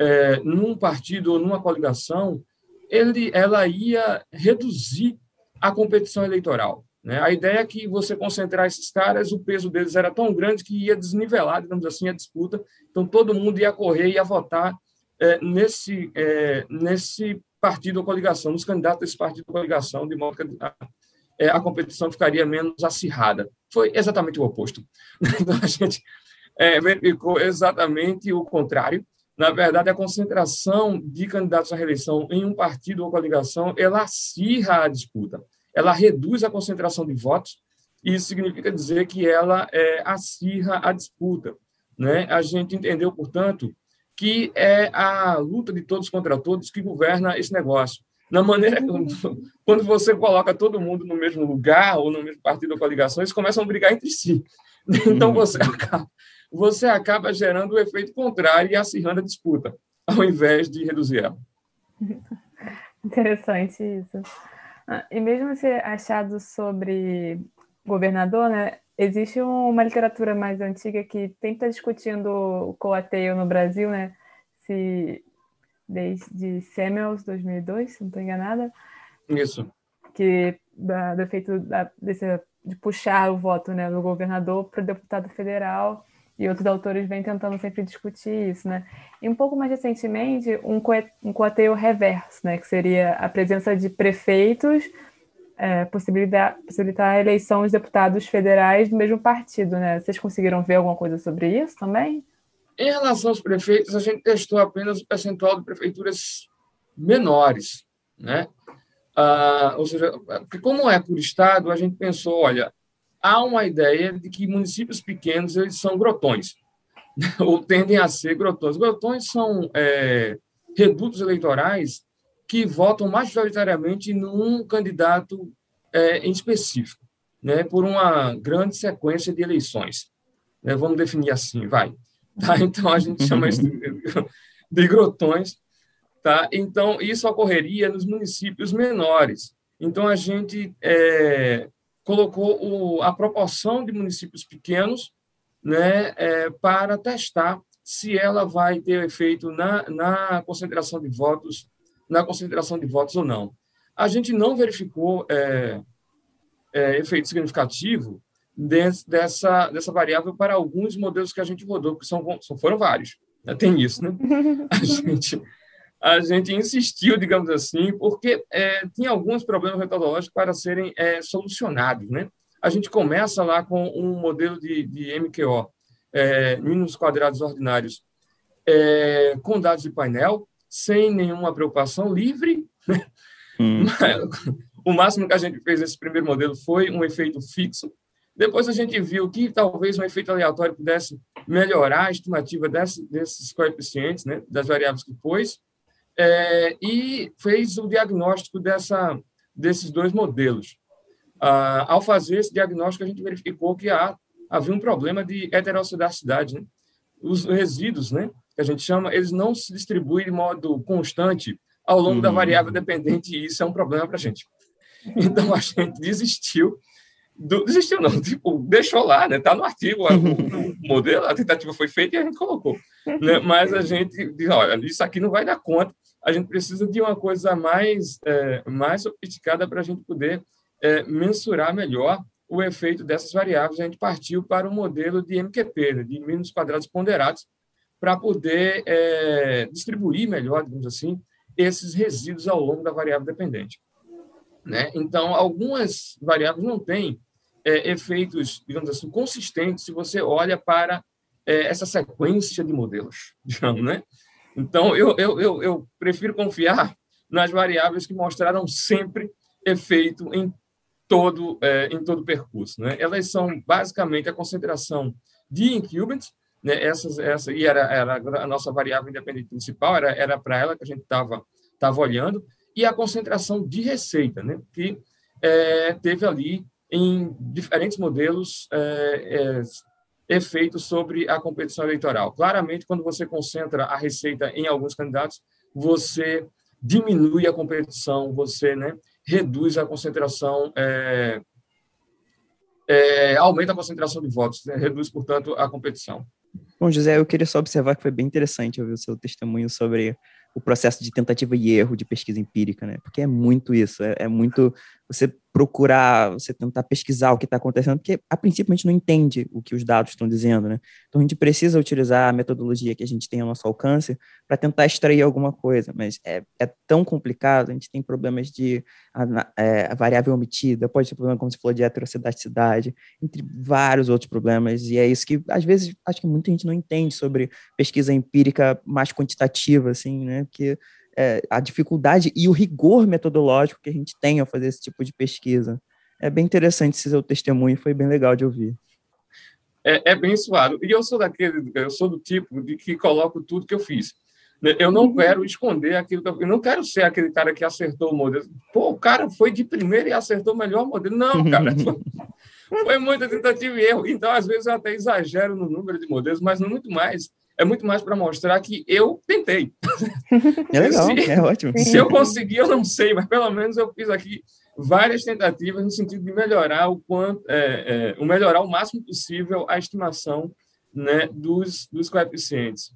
é, num partido ou numa coligação, ele, ela ia reduzir a competição eleitoral. Né? A ideia é que você concentrar esses caras, o peso deles era tão grande que ia desnivelar, digamos assim, a disputa. Então, todo mundo ia correr, ia votar é, nesse, é, nesse partido ou coligação, nos candidatos desse partido ou coligação, de modo que a, é, a competição ficaria menos acirrada. Foi exatamente o oposto. Então, a gente é, verificou exatamente o contrário. Na verdade, a concentração de candidatos à reeleição em um partido ou coligação, ela acirra a disputa, ela reduz a concentração de votos, e isso significa dizer que ela é, acirra a disputa. Né? A gente entendeu, portanto, que é a luta de todos contra todos que governa esse negócio. Na maneira quando você coloca todo mundo no mesmo lugar ou no mesmo partido ou coligação, eles começam a brigar entre si. Então uhum. você acaba, você acaba gerando o efeito contrário e acirrando a disputa, ao invés de reduzir ela. Interessante isso. Ah, e mesmo esse achado sobre governador, né? Existe uma literatura mais antiga que tenta discutindo o coateio no Brasil, né? Se desde Samuels 2002, se não estou enganada. Isso. Que da, do efeito da, desse, de puxar o voto né, do governador para o deputado federal e outros autores vêm tentando sempre discutir isso, né? E um pouco mais recentemente, um, um coateio reverso, né? Que seria a presença de prefeitos é, possibilitar, possibilitar a eleição dos deputados federais do mesmo partido, né? Vocês conseguiram ver alguma coisa sobre isso também? Em relação aos prefeitos, a gente testou apenas o percentual de prefeituras menores, né? Ah, ou seja, como é por estado, a gente pensou, olha, há uma ideia de que municípios pequenos eles são grotões, ou tendem a ser grotões. Grotões são é, redutos eleitorais que votam majoritariamente num candidato é, em específico, né, por uma grande sequência de eleições. Né, vamos definir assim, vai. Tá? Então, a gente chama isso de, de grotões. Tá? Então, isso ocorreria nos municípios menores. Então, a gente é, colocou o, a proporção de municípios pequenos né, é, para testar se ela vai ter efeito na, na concentração de votos, na concentração de votos ou não. A gente não verificou é, é, efeito significativo desse, dessa, dessa variável para alguns modelos que a gente rodou, que são, foram vários. Tem isso, né? A gente, a gente insistiu, digamos assim, porque é, tinha alguns problemas metodológicos para serem é, solucionados. Né? A gente começa lá com um modelo de, de MQO, é, mínimos quadrados ordinários, é, com dados de painel, sem nenhuma preocupação, livre. Né? Hum. O máximo que a gente fez nesse primeiro modelo foi um efeito fixo. Depois a gente viu que talvez um efeito aleatório pudesse melhorar a estimativa desse, desses coeficientes, né, das variáveis que pôs é, e fez o diagnóstico dessa, desses dois modelos. Ah, ao fazer esse diagnóstico, a gente verificou que há, havia um problema de heterocidacidade. Né? Os resíduos, né, que a gente chama, eles não se distribuem de modo constante ao longo uhum. da variável dependente, e isso é um problema para a gente. Então, a gente desistiu do, desistiu não, tipo, deixou lá, né? Tá no artigo, o, o, modelo, a tentativa foi feita e a gente colocou, né? Mas a gente diz, olha, isso aqui não vai dar conta, a gente precisa de uma coisa mais, é, mais sofisticada para a gente poder é, mensurar melhor o efeito dessas variáveis. A gente partiu para um modelo de MQP, né, de mínimos quadrados ponderados, para poder é, distribuir melhor, digamos assim, esses resíduos ao longo da variável dependente. Né? Então, algumas variáveis não têm é, efeitos, digamos assim, consistentes se você olha para é, essa sequência de modelos, digamos, né? Então, eu, eu, eu, eu prefiro confiar nas variáveis que mostraram sempre efeito em todo é, em todo o percurso, né? Elas são basicamente a concentração de incumbents, né? Essas, essa e era, era a nossa variável independente principal, era era para ela que a gente estava tava olhando e a concentração de receita, né? Que é, teve ali em diferentes modelos é, efeitos sobre a competição eleitoral. Claramente, quando você concentra a receita em alguns candidatos, você diminui a competição, você né, reduz a concentração, é, é, aumenta a concentração de votos, né, reduz, portanto, a competição. Bom, José, eu queria só observar que foi bem interessante ouvir o seu testemunho sobre o processo de tentativa e erro de pesquisa empírica, né? Porque é muito isso, é, é muito você procurar, você tentar pesquisar o que está acontecendo, porque a princípio a gente não entende o que os dados estão dizendo, né? Então a gente precisa utilizar a metodologia que a gente tem ao nosso alcance para tentar extrair alguma coisa, mas é, é, tão complicado, a gente tem problemas de é, variável omitida, pode ter problema, como você falou, de heterocedaticidade, entre vários outros problemas, e é isso que, às vezes, acho que muita gente não entende sobre pesquisa empírica mais quantitativa, assim, né? Porque é, a dificuldade e o rigor metodológico que a gente tem ao fazer esse tipo de pesquisa. É bem interessante esse seu testemunho, foi bem legal de ouvir. É, é bem suado. E eu sou daquele, eu sou do tipo de que coloco tudo que eu fiz. Eu não uhum. quero esconder aquilo que eu, eu não quero ser aquele cara que acertou o modelo. Pô, o cara foi de primeira e acertou o melhor modelo. Não, cara. Foi, foi muita tentativa e erro. Então, às vezes, eu até exagero no número de modelos, mas não muito mais é muito mais para mostrar que eu tentei. É legal, se, é ótimo. Se eu conseguir, eu não sei, mas pelo menos eu fiz aqui várias tentativas no sentido de melhorar o quanto, é, é, o melhorar o máximo possível a estimação né, dos, dos coeficientes.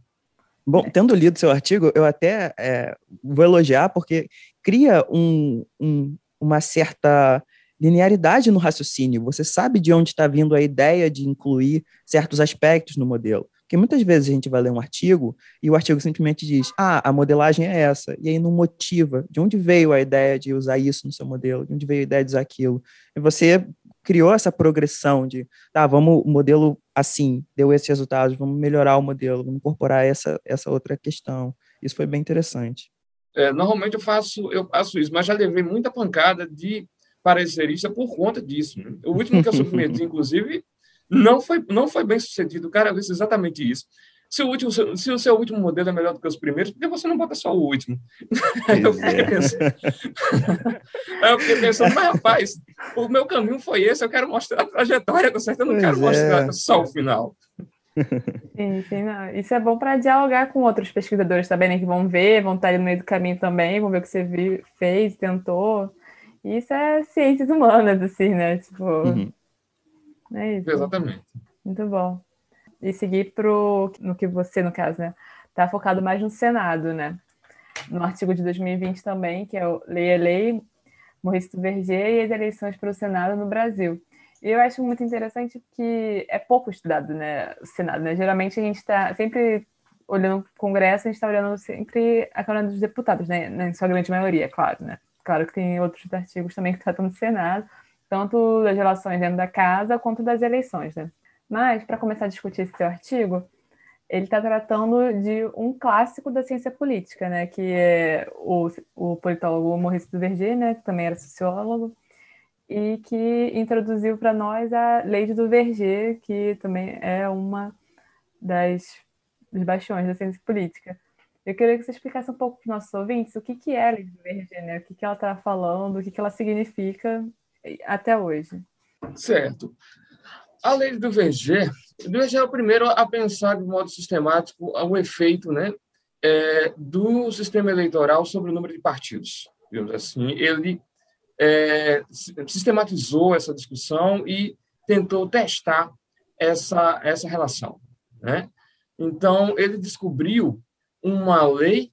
Bom, tendo lido seu artigo, eu até é, vou elogiar, porque cria um, um, uma certa linearidade no raciocínio. Você sabe de onde está vindo a ideia de incluir certos aspectos no modelo. Porque muitas vezes a gente vai ler um artigo e o artigo simplesmente diz: ah, a modelagem é essa, e aí não motiva de onde veio a ideia de usar isso no seu modelo, de onde veio a ideia de usar aquilo. E você criou essa progressão de, tá, vamos, o modelo assim, deu esses resultados, vamos melhorar o modelo, vamos incorporar essa, essa outra questão. Isso foi bem interessante. É, normalmente eu faço, eu faço isso, mas já levei muita pancada de parecerista por conta disso. Né? O último que eu submeti, inclusive, não foi, não foi bem sucedido. O cara disse exatamente isso. Se o, último, se o seu último modelo é melhor do que os primeiros, por que você não bota só o último? Aí eu, fiquei pensando, Aí eu fiquei pensando, mas rapaz, o meu caminho foi esse, eu quero mostrar a trajetória do certo, eu não pois quero é. mostrar só o final. Sim, sim, não. Isso é bom para dialogar com outros pesquisadores também, né, que vão ver, vão estar ali no meio do caminho também, vão ver o que você viu, fez, tentou. Isso é ciências humanas, assim, né? Tipo, uhum. É isso. Exatamente. Muito bom. E seguir pro, no que você, no caso, né? Tá focado mais no Senado, né? No artigo de 2020 também, que é o Lei é Lei, Maurice do Verger e as eleições para o Senado no Brasil. E eu acho muito interessante que é pouco estudado, né, o Senado, né? Geralmente a gente está sempre olhando o Congresso, a gente está olhando sempre a Câmara dos Deputados, né? Em sua grande maioria, claro, né? Claro que tem outros artigos também que tratam do Senado, tanto das relações dentro da casa quanto das eleições. Né? Mas, para começar a discutir esse seu artigo, ele está tratando de um clássico da ciência política, né? que é o, o politólogo Maurice Duverger, né? que também era sociólogo, e que introduziu para nós a lei de Duverger, que também é uma das dos bastiões da ciência política. Eu queria que você explicasse um pouco para os nossos ouvintes o que, que é a lei de Duverger, né? o que, que ela está falando, o que, que ela significa até hoje. Certo. A lei do VG, o VG é o primeiro a pensar de modo sistemático o efeito né, é, do sistema eleitoral sobre o número de partidos. Digamos assim, ele é, sistematizou essa discussão e tentou testar essa, essa relação. Né? Então, ele descobriu uma lei,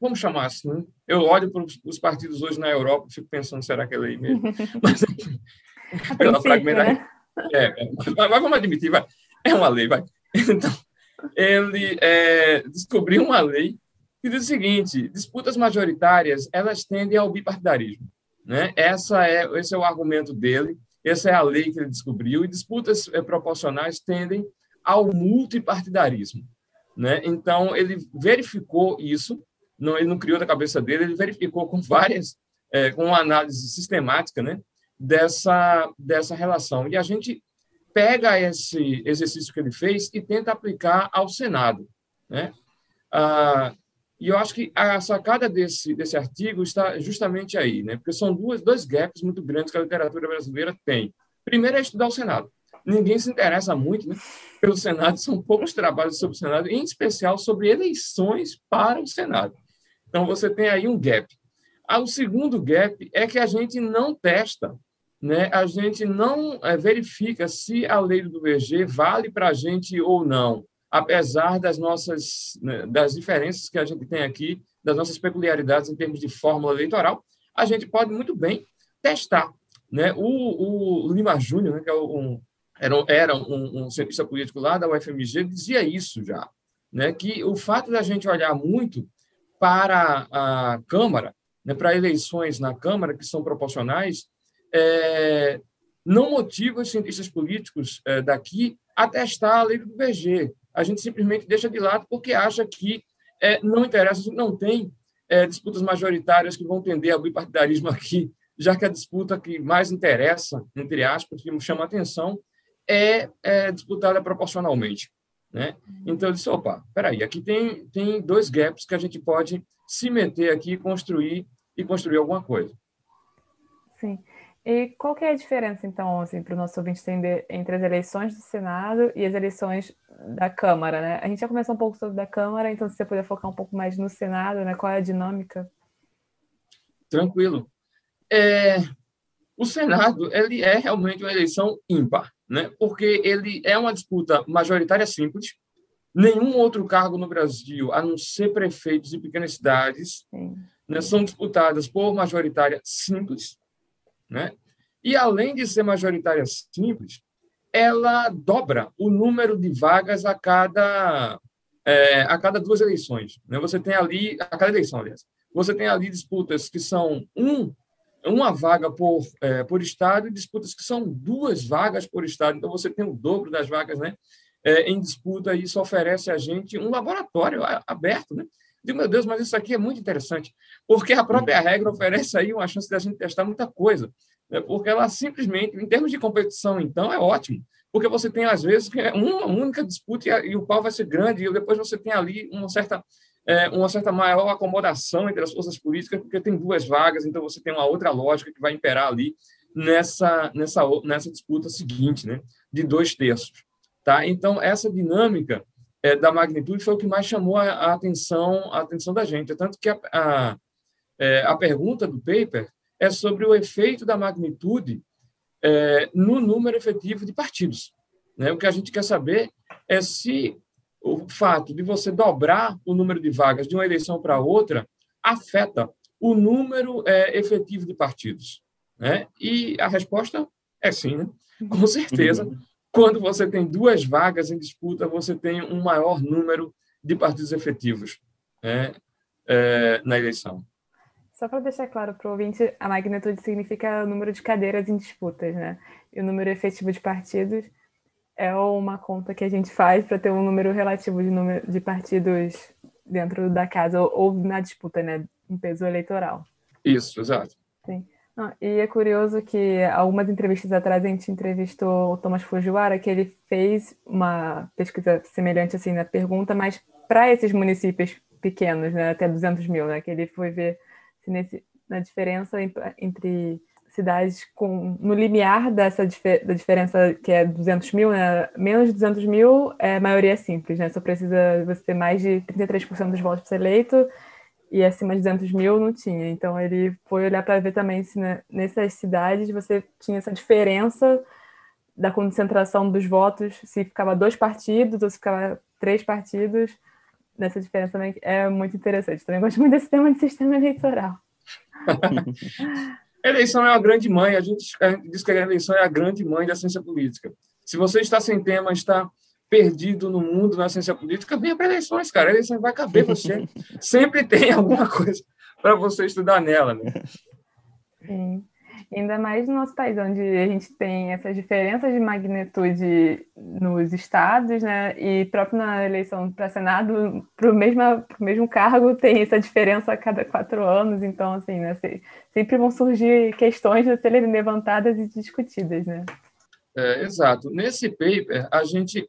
vamos chamar assim, eu olho para os partidos hoje na Europa e fico pensando, será que é lei mesmo? Mas, pela fragmentação. Né? É, é, mas, mas, vamos admitir, vai. É uma lei, vai. Então, ele é, descobriu uma lei que diz o seguinte: disputas majoritárias elas tendem ao bipartidarismo. Né? Essa é, esse é o argumento dele, essa é a lei que ele descobriu, e disputas é, proporcionais tendem ao multipartidarismo. Né? Então, ele verificou isso não, ele não criou da cabeça dele, ele verificou com várias, é, com uma análise sistemática, né, dessa, dessa relação. E a gente pega esse exercício que ele fez e tenta aplicar ao Senado, né? Ah, e eu acho que a sacada desse, desse artigo está justamente aí, né? Porque são duas, dois gaps muito grandes que a literatura brasileira tem. Primeiro é estudar o Senado. Ninguém se interessa muito né, pelo Senado, são poucos trabalhos sobre o Senado, em especial sobre eleições para o Senado. Então, você tem aí um gap. Ah, o segundo gap é que a gente não testa, né? a gente não é, verifica se a lei do VG vale para a gente ou não, apesar das nossas né, das diferenças que a gente tem aqui, das nossas peculiaridades em termos de fórmula eleitoral, a gente pode muito bem testar. Né? O, o Lima Júnior, né, que é um, era, era um, um cientista político lá da UFMG, dizia isso já, né? que o fato da gente olhar muito para a Câmara, né, para eleições na Câmara, que são proporcionais, é, não motiva os cientistas políticos é, daqui a testar a lei do VG. A gente simplesmente deixa de lado porque acha que é, não interessa, a gente não tem é, disputas majoritárias que vão tender ao bipartidarismo aqui, já que a disputa que mais interessa, entre aspas, que chama atenção, é, é disputada proporcionalmente. Né? Então, eu disse, opa, peraí, aqui tem, tem dois gaps que a gente pode se meter aqui e construir, e construir alguma coisa. Sim. E qual que é a diferença, então, assim, para o nosso ouvinte entender entre as eleições do Senado e as eleições da Câmara, né? A gente já começou um pouco sobre da Câmara, então se você puder focar um pouco mais no Senado, né? Qual é a dinâmica? Tranquilo. É, o Senado ele é realmente uma eleição ímpar, né? Porque ele é uma disputa majoritária simples. Nenhum outro cargo no Brasil, a não ser prefeitos em pequenas cidades, né, são disputadas por majoritária simples né? E, além de ser majoritária simples, ela dobra o número de vagas a cada, é, a cada duas eleições. Né? Você tem ali, a cada eleição, aliás, você tem ali disputas que são um, uma vaga por, é, por estado e disputas que são duas vagas por estado. Então, você tem o dobro das vagas né, é, em disputa e isso oferece a gente um laboratório aberto. Né? Digo, meu Deus, mas isso aqui é muito interessante, porque a própria regra oferece aí uma chance de a gente testar muita coisa, né? porque ela simplesmente, em termos de competição, então, é ótimo, porque você tem, às vezes, é uma única disputa e, a, e o pau vai ser grande, e depois você tem ali uma certa, é, uma certa maior acomodação entre as forças políticas, porque tem duas vagas, então você tem uma outra lógica que vai imperar ali nessa, nessa, nessa disputa seguinte, né? de dois terços. Tá? Então, essa dinâmica é, da magnitude foi o que mais chamou a, a, atenção a atenção da gente. Tanto que a, a, é, a pergunta do paper é sobre o efeito da magnitude é, no número efetivo de partidos. Né? O que a gente quer saber é se o fato de você dobrar o número de vagas de uma eleição para outra afeta o número é, efetivo de partidos. Né? E a resposta é sim, né? com certeza. Quando você tem duas vagas em disputa, você tem um maior número de partidos efetivos né, é, na eleição. Só para deixar claro para o ouvinte, a magnitude significa o número de cadeiras em disputas, né? E o número efetivo de partidos é uma conta que a gente faz para ter um número relativo de, número de partidos dentro da casa ou, ou na disputa, né? Um peso eleitoral. Isso, exato. Sim. Ah, e é curioso que algumas entrevistas atrás a gente entrevistou o Thomas Fujiwara, que ele fez uma pesquisa semelhante assim na pergunta, mas para esses municípios pequenos, né, até 200 mil, né, que ele foi ver se nesse, na diferença entre cidades com no limiar dessa da diferença que é 200 mil, né, menos de 200 mil é maioria simples, né, só precisa você ter mais de 33% dos votos para ser eleito e acima de 200 mil não tinha. Então ele foi olhar para ver também se né, nessas cidades você tinha essa diferença da concentração dos votos, se ficava dois partidos ou se ficava três partidos. Nessa diferença também é muito interessante. Também gosto muito desse tema de sistema eleitoral. a eleição é uma grande mãe. A gente, a gente diz que a eleição é a grande mãe da ciência política. Se você está sem tema, está perdido no mundo, na ciência política, venha para eleições, cara. A eleição vai caber você. Sempre tem alguma coisa para você estudar nela, né? Sim. Ainda mais no nosso país, onde a gente tem essas diferenças de magnitude nos estados, né? E próprio na eleição para Senado, para o mesmo, mesmo cargo, tem essa diferença a cada quatro anos. Então, assim, né? Sempre vão surgir questões a serem levantadas e discutidas, né? É, exato. Nesse paper, a gente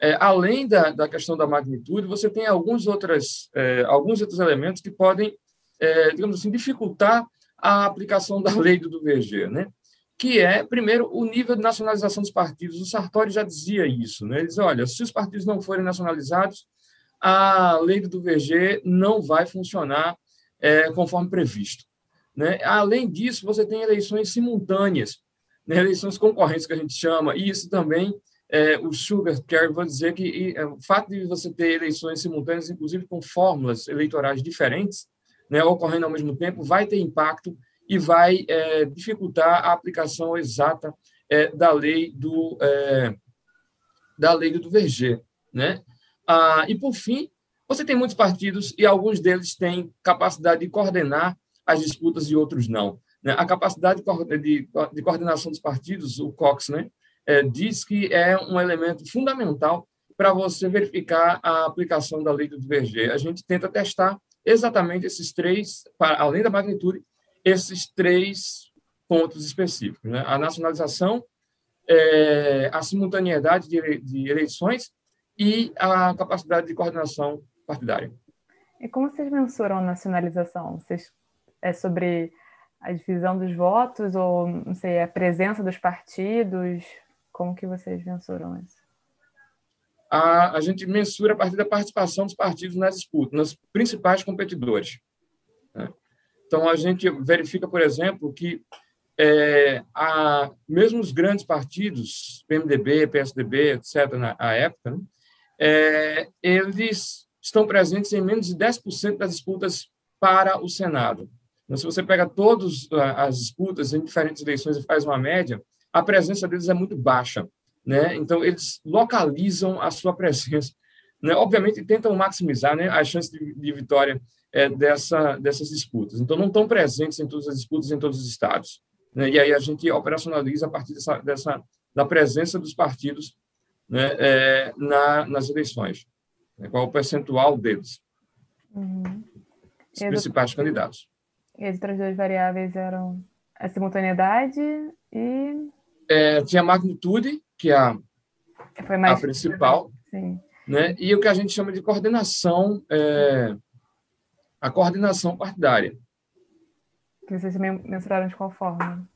é, além da, da questão da magnitude, você tem alguns, outras, é, alguns outros elementos que podem, é, digamos assim, dificultar a aplicação da lei do VG, né? que é, primeiro, o nível de nacionalização dos partidos. O Sartori já dizia isso. Né? Ele diz, olha, se os partidos não forem nacionalizados, a lei do VG não vai funcionar é, conforme previsto. Né? Além disso, você tem eleições simultâneas, né? eleições concorrentes, que a gente chama, e isso também é, o Kerry vou dizer que e, é, o fato de você ter eleições simultâneas, inclusive com fórmulas eleitorais diferentes, né, ocorrendo ao mesmo tempo, vai ter impacto e vai é, dificultar a aplicação exata é, da lei do é, da lei do Verger, né? Ah, e por fim, você tem muitos partidos e alguns deles têm capacidade de coordenar as disputas e outros não. Né? A capacidade de, de coordenação dos partidos, o Cox, né, é, diz que é um elemento fundamental para você verificar a aplicação da lei do Verger. A gente tenta testar exatamente esses três, para, além da magnitude, esses três pontos específicos. Né? A nacionalização, é, a simultaneidade de, de eleições e a capacidade de coordenação partidária. E como vocês mensuram a nacionalização? Vocês, é sobre a divisão dos votos ou, não sei, a presença dos partidos? Como que vocês mensuram isso? A, a gente mensura a partir da participação dos partidos nas disputas, nos principais competidores. Né? Então, a gente verifica, por exemplo, que é, a, mesmo os grandes partidos, PMDB, PSDB, etc., na época, né, é, eles estão presentes em menos de 10% das disputas para o Senado. Então, se você pega todas as disputas em diferentes eleições e faz uma média, a presença deles é muito baixa. Né? Então, eles localizam a sua presença. Né? Obviamente, tentam maximizar né, a chance de, de vitória é, dessa, dessas disputas. Então, não estão presentes em todas as disputas em todos os estados. Né? E aí a gente operacionaliza a partir dessa, dessa da presença dos partidos né, é, na, nas eleições. Né? Qual o percentual deles? Uhum. Os principais do... candidatos. E as outras duas variáveis eram a simultaneidade e. É, tinha a magnitude, que é a, Foi mais a principal. Sim. Né? E o que a gente chama de coordenação, é, a coordenação partidária. Que vocês mensuraram de qual forma?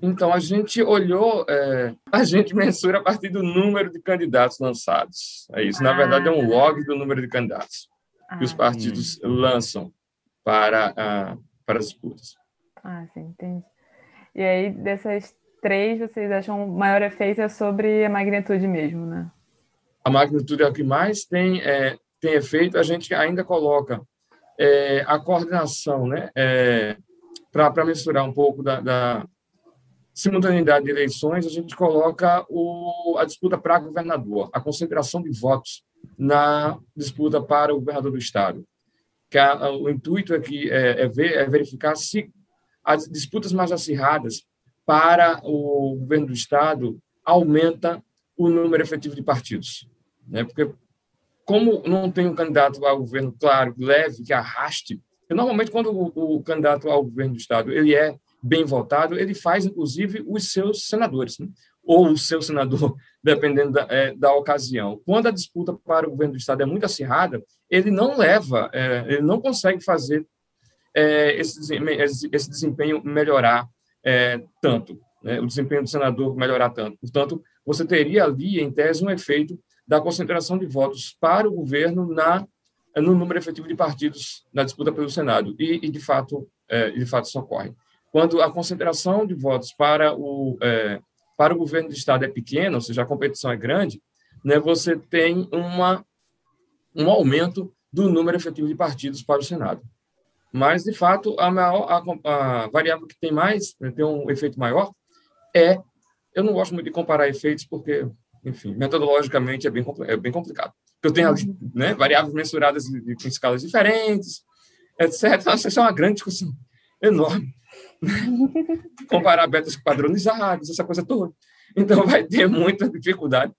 Então, a gente olhou, é, a gente mensura a partir do número de candidatos lançados. É isso. Na verdade, é um ah. log do número de candidatos ah, que os ah. partidos sim. lançam para, a, para as disputas. Ah, sim, entendi. E aí, dessas três, vocês acham o maior efeito é sobre a magnitude mesmo, né? A magnitude é o que mais tem, é, tem efeito. A gente ainda coloca é, a coordenação, né? É, para mensurar um pouco da, da simultaneidade de eleições, a gente coloca o, a disputa para governador, a concentração de votos na disputa para o governador do estado. Que a, o intuito aqui é, é, ver, é verificar se as disputas mais acirradas para o governo do estado aumenta o número efetivo de partidos, né? Porque como não tem um candidato ao governo claro, leve, que arraste, normalmente quando o, o candidato ao governo do estado ele é bem votado, ele faz, inclusive, os seus senadores, né? ou o seu senador, dependendo da, é, da, ocasião. Quando a disputa para o governo do Estado é muito acirrada, ele não leva, é, ele não consegue fazer é, esse, esse, desempenho melhorar é, tanto, né? o desempenho do senador melhorar tanto. Portanto, você teria ali, em tese, um efeito da concentração de votos para o governo na no número efetivo de partidos na disputa pelo Senado. E, e de fato, é, de fato isso ocorre. Quando a concentração de votos para o, é, para o governo do Estado é pequena, ou seja, a competição é grande, né, você tem uma, um aumento do número efetivo de partidos para o Senado. Mas, de fato, a, maior, a, a variável que tem mais, né, tem um efeito maior, é. Eu não gosto muito de comparar efeitos, porque, enfim, metodologicamente é bem, é bem complicado. Eu tenho ali, né, variáveis mensuradas com escalas diferentes, etc. Nossa, isso é uma grande discussão enorme. comparar betas padronizados, essa coisa toda. Então, vai ter muita dificuldade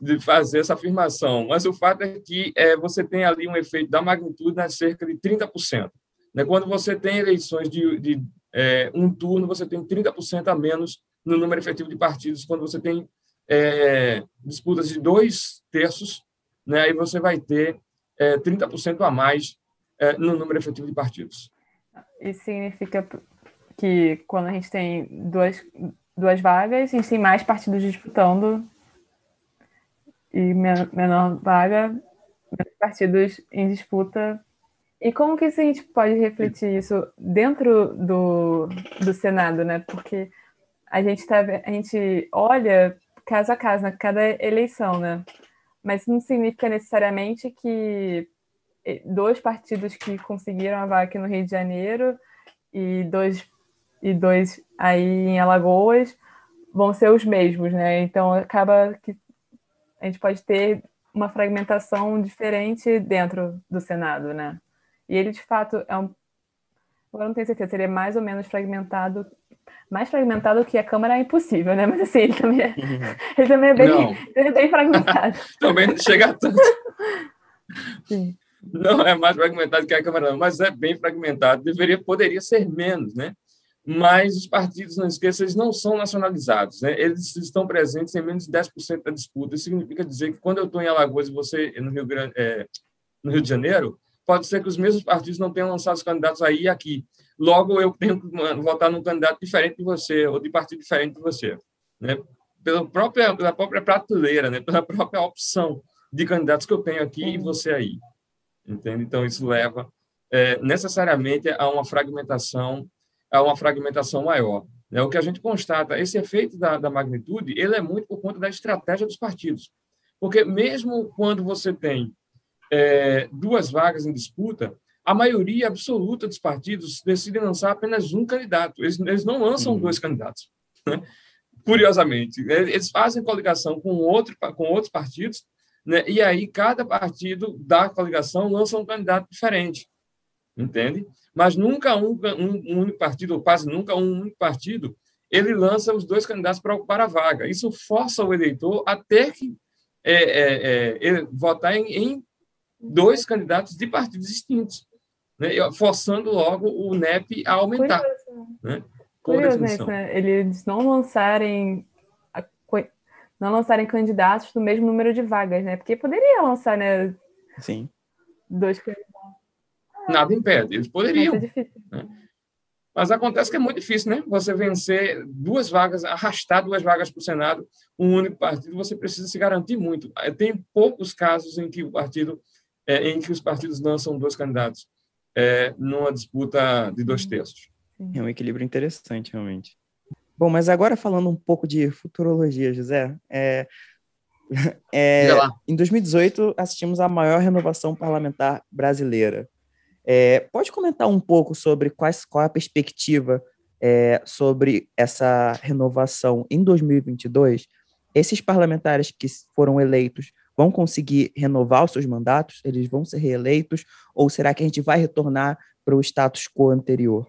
de fazer essa afirmação. Mas o fato é que é, você tem ali um efeito da magnitude de cerca de 30%. Né? Quando você tem eleições de, de é, um turno, você tem 30% a menos no número efetivo de partidos. Quando você tem é, disputas de dois terços, né? aí você vai ter é, 30% a mais é, no número efetivo de partidos. Isso significa que quando a gente tem duas, duas vagas, a gente tem mais partidos disputando e menor vaga, menos partidos em disputa. E como que a gente pode refletir isso dentro do, do Senado, né? Porque a gente, tá, a gente olha caso a caso, na né? cada eleição, né? Mas não significa necessariamente que dois partidos que conseguiram a vaga aqui no Rio de Janeiro e dois e dois aí em Alagoas vão ser os mesmos, né? Então acaba que a gente pode ter uma fragmentação diferente dentro do Senado, né? E ele de fato é um Agora não tenho certeza, seria mais ou menos fragmentado. Mais fragmentado que a Câmara é impossível, né? Mas assim, ele também é, ele também é, bem, ele é bem fragmentado. também não chega a tanto. Sim. Não é mais fragmentado que a Câmara, não, mas é bem fragmentado. Deveria, poderia ser menos, né? Mas os partidos, não esqueça, eles não são nacionalizados, né? Eles estão presentes em menos de 10% da disputa. Isso significa dizer que quando eu estou em Alagoas e você no Rio, Grande, é, no Rio de Janeiro, pode ser que os mesmos partidos não tenham lançado os candidatos aí e aqui. Logo, eu tenho que votar num candidato diferente de você, ou de partido diferente de você. Né? Pela, própria, pela própria prateleira, né? pela própria opção de candidatos que eu tenho aqui e você aí. Entende? Então, isso leva é, necessariamente a uma fragmentação, a uma fragmentação maior. Né? O que a gente constata, esse efeito da, da magnitude, ele é muito por conta da estratégia dos partidos. Porque mesmo quando você tem é, duas vagas em disputa, a maioria absoluta dos partidos decidem lançar apenas um candidato. Eles, eles não lançam uhum. dois candidatos. Né? Curiosamente, eles fazem coligação com, outro, com outros partidos, né? e aí cada partido da coligação lança um candidato diferente. Entende? Mas nunca um, um, um único partido, ou quase nunca um único partido, ele lança os dois candidatos para ocupar a vaga. Isso força o eleitor a ter que é, é, é, votar em, em dois candidatos de partidos distintos, né? forçando logo o NEP a aumentar. Curioso, né? Curioso né? Eles não lançarem não lançarem candidatos do mesmo número de vagas, né? Porque poderia lançar, né? Sim. Dois candidatos. Nada impede, eles poderiam. Mas, é né? Mas acontece que é muito difícil, né? Você vencer duas vagas, arrastar duas vagas para o Senado, um único partido, você precisa se garantir muito. Tem poucos casos em que o partido é, em que os partidos lançam dois candidatos é, numa disputa de dois terços. É um equilíbrio interessante, realmente. Bom, mas agora falando um pouco de futurologia, José, é, é, em 2018 assistimos à maior renovação parlamentar brasileira. É, pode comentar um pouco sobre quais, qual é a perspectiva é, sobre essa renovação em 2022? Esses parlamentares que foram eleitos vão conseguir renovar os seus mandatos? Eles vão ser reeleitos? Ou será que a gente vai retornar para o status quo anterior?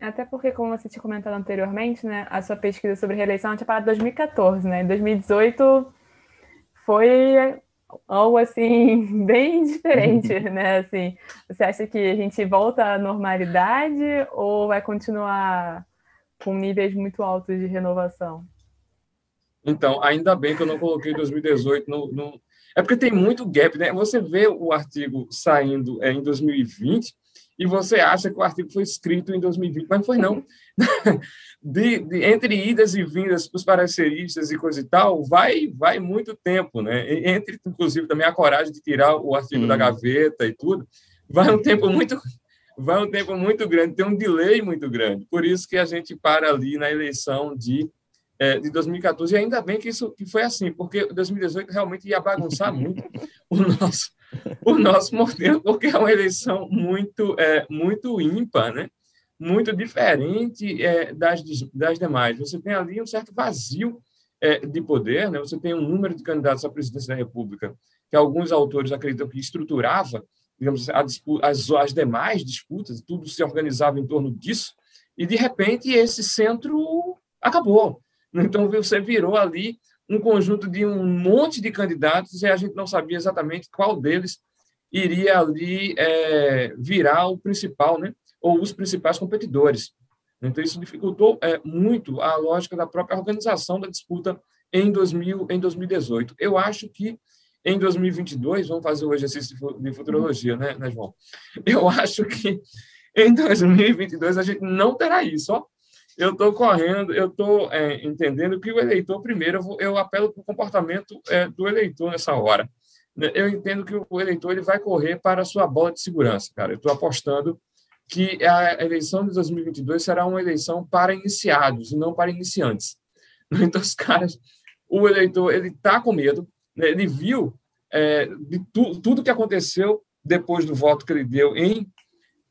Até porque, como você tinha comentado anteriormente, né, a sua pesquisa sobre reeleição tinha parado em 2014, né? Em 2018 foi algo assim bem diferente, né? Assim, você acha que a gente volta à normalidade ou vai continuar com níveis muito altos de renovação? Então, ainda bem que eu não coloquei 2018 no, no... É porque tem muito gap, né? Você vê o artigo saindo é, em 2020 e você acha que o artigo foi escrito em 2020, mas não foi não. De, de, entre idas e vindas para os pareceristas e coisa e tal, vai vai muito tempo, né? Entre, inclusive, também a coragem de tirar o artigo hum. da gaveta e tudo, vai um tempo muito vai um tempo muito grande, tem um delay muito grande. Por isso que a gente para ali na eleição de é, de 2014, e ainda bem que isso que foi assim, porque 2018 realmente ia bagunçar muito o nosso, o nosso modelo, porque é uma eleição muito, é, muito ímpar, né? muito diferente é, das, das demais. Você tem ali um certo vazio é, de poder, né? você tem um número de candidatos à presidência da República que alguns autores acreditam que estruturava digamos, disputa, as, as demais disputas, tudo se organizava em torno disso, e de repente esse centro acabou. Então, você virou ali um conjunto de um monte de candidatos e a gente não sabia exatamente qual deles iria ali é, virar o principal, né? ou os principais competidores. Então, isso dificultou é, muito a lógica da própria organização da disputa em, 2000, em 2018. Eu acho que em 2022, vamos fazer o exercício de futurologia, né, né João? Eu acho que em 2022 a gente não terá isso. Ó eu estou correndo, eu estou é, entendendo que o eleitor, primeiro, eu, vou, eu apelo para o comportamento é, do eleitor nessa hora. Né? Eu entendo que o eleitor ele vai correr para a sua bola de segurança, cara. Eu estou apostando que a eleição de 2022 será uma eleição para iniciados e não para iniciantes. Então, os caras, o eleitor, ele está com medo, né? ele viu é, de tu, tudo que aconteceu depois do voto que ele deu em,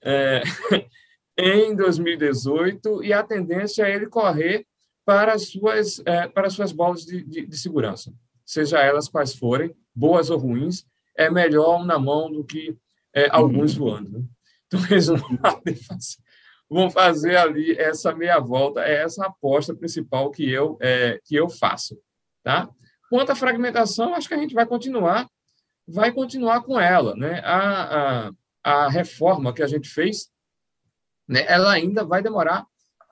é, em 2018 e a tendência é ele correr para as suas, é, para as suas bolas de, de, de, segurança, seja elas quais forem, boas ou ruins, é melhor na mão do que é, alguns voando. Né? Então, eles vão fazer, vão fazer ali essa meia volta, é essa aposta principal que eu, é, que eu faço. Tá? Quanto à fragmentação, acho que a gente vai continuar, vai continuar com ela. Né? A, a, a reforma que a gente fez, né, ela ainda vai demorar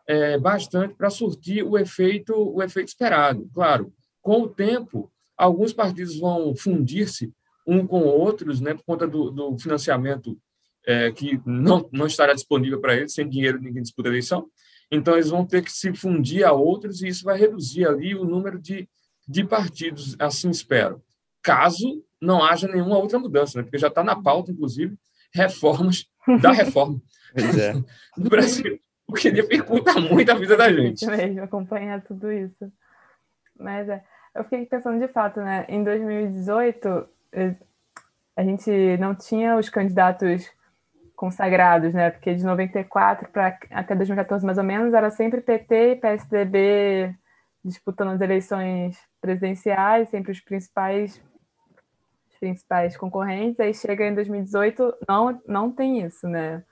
é, bastante para surtir o efeito, o efeito esperado. Claro, com o tempo, alguns partidos vão fundir-se um com outros, né, por conta do, do financiamento é, que não, não estará disponível para eles, sem dinheiro ninguém disputa a eleição. Então, eles vão ter que se fundir a outros e isso vai reduzir ali o número de, de partidos, assim espero. Caso não haja nenhuma outra mudança, né? porque já está na pauta, inclusive, reformas da reforma é. no Brasil, o que dificulta muito a vida da gente. Mesmo, acompanhar tudo isso. Mas é, eu fiquei pensando de fato, né? Em 2018, a gente não tinha os candidatos consagrados, né? Porque de 94 para até 2014 mais ou menos era sempre PT e PSDB disputando as eleições presidenciais, sempre os principais os principais concorrentes. Aí chega em 2018, não não tem isso, né?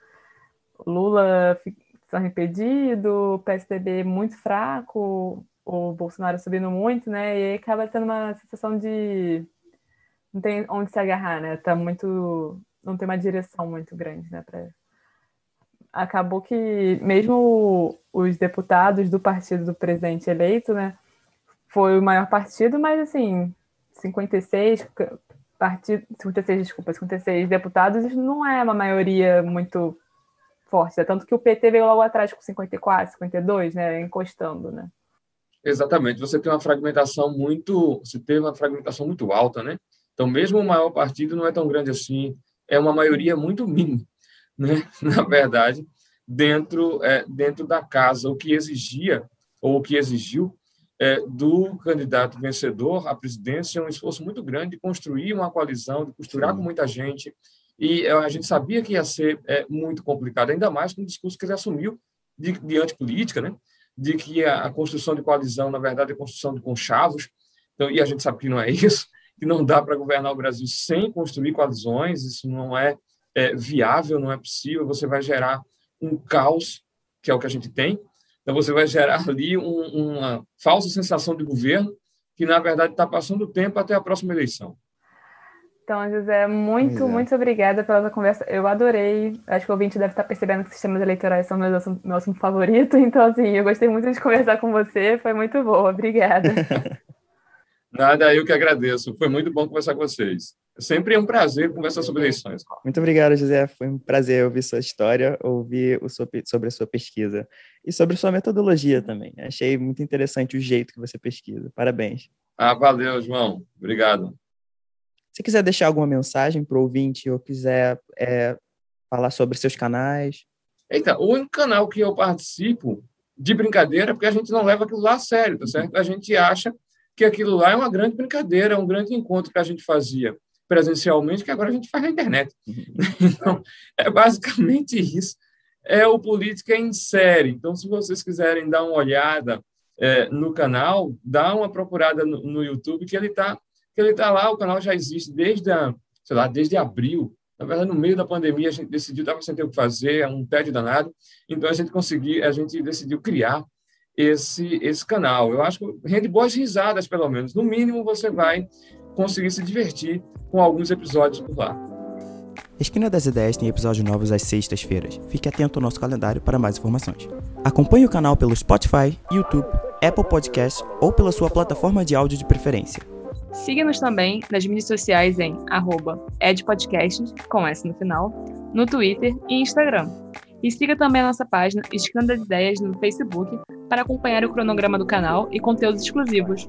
Lula está impedido, o PSDB muito fraco, o Bolsonaro subindo muito, né? E aí acaba sendo uma sensação de não tem onde se agarrar, né? Tá muito não tem uma direção muito grande, né? Pra... Acabou que mesmo os deputados do partido do presidente eleito, né? Foi o maior partido, mas assim, 56 partido, 56, desculpa, 56 deputados não é uma maioria muito forte, é tanto que o PT veio logo atrás com 54, 52, né, encostando, né? Exatamente, você tem uma fragmentação muito, você teve uma fragmentação muito alta, né? Então, mesmo o maior partido não é tão grande assim, é uma maioria muito mínima, né? na verdade, dentro, é, dentro da casa, o que exigia, ou o que exigiu, é, do candidato vencedor à presidência um esforço muito grande de construir uma coalizão, de costurar Sim. com muita gente, e é, a gente sabia que ia ser é, muito complicado, ainda mais com o discurso que ele assumiu de, de antipolítica, né? de que a, a, construção de coalizão, na verdade, é construção de conchavos, então, e a gente sabe que não é isso, que não dá para governar o Brasil sem construir coalizões, isso não é, é viável, não é possível, você vai gerar um caos, que é o que a gente tem, então você vai gerar ali um, uma falsa sensação de governo, que na verdade está passando o tempo até a próxima eleição. Então, José, muito, é. muito obrigada pela conversa. Eu adorei. Acho que o ouvinte deve estar percebendo que sistemas eleitorais são meu assunto, meu assunto favorito. Então, assim, eu gostei muito de conversar com você. Foi muito boa. Obrigada. Nada, eu que agradeço. Foi muito bom conversar com vocês. Sempre é um prazer conversar sobre eleições. Muito obrigado, José. Foi um prazer ouvir sua história, ouvir sobre a sua pesquisa e sobre sua metodologia também. Achei muito interessante o jeito que você pesquisa. Parabéns. Ah, valeu, João. Obrigado. Se quiser deixar alguma mensagem para o ouvinte ou quiser é, falar sobre seus canais. Eita, o único canal que eu participo de brincadeira, porque a gente não leva aquilo lá a sério, tá certo? A gente acha que aquilo lá é uma grande brincadeira, um grande encontro que a gente fazia presencialmente, que agora a gente faz na internet. Então, é basicamente isso. É o Política em Série. Então, se vocês quiserem dar uma olhada é, no canal, dá uma procurada no, no YouTube, que ele está que ele tá lá, o canal já existe desde, a, sei lá, desde abril. Na verdade, no meio da pandemia, a gente decidiu, estava sem ter o que fazer, é um tédio danado. Então, a gente conseguiu, a gente decidiu criar esse, esse canal. Eu acho que rende boas risadas, pelo menos. No mínimo, você vai conseguir se divertir com alguns episódios por lá. Esquina das Ideias tem episódios novos às sextas-feiras. Fique atento ao nosso calendário para mais informações. Acompanhe o canal pelo Spotify, YouTube, Apple Podcasts ou pela sua plataforma de áudio de preferência. Siga-nos também nas mídias sociais em edpodcasts, com S no final, no Twitter e Instagram. E siga também a nossa página Esquina das Ideias no Facebook para acompanhar o cronograma do canal e conteúdos exclusivos.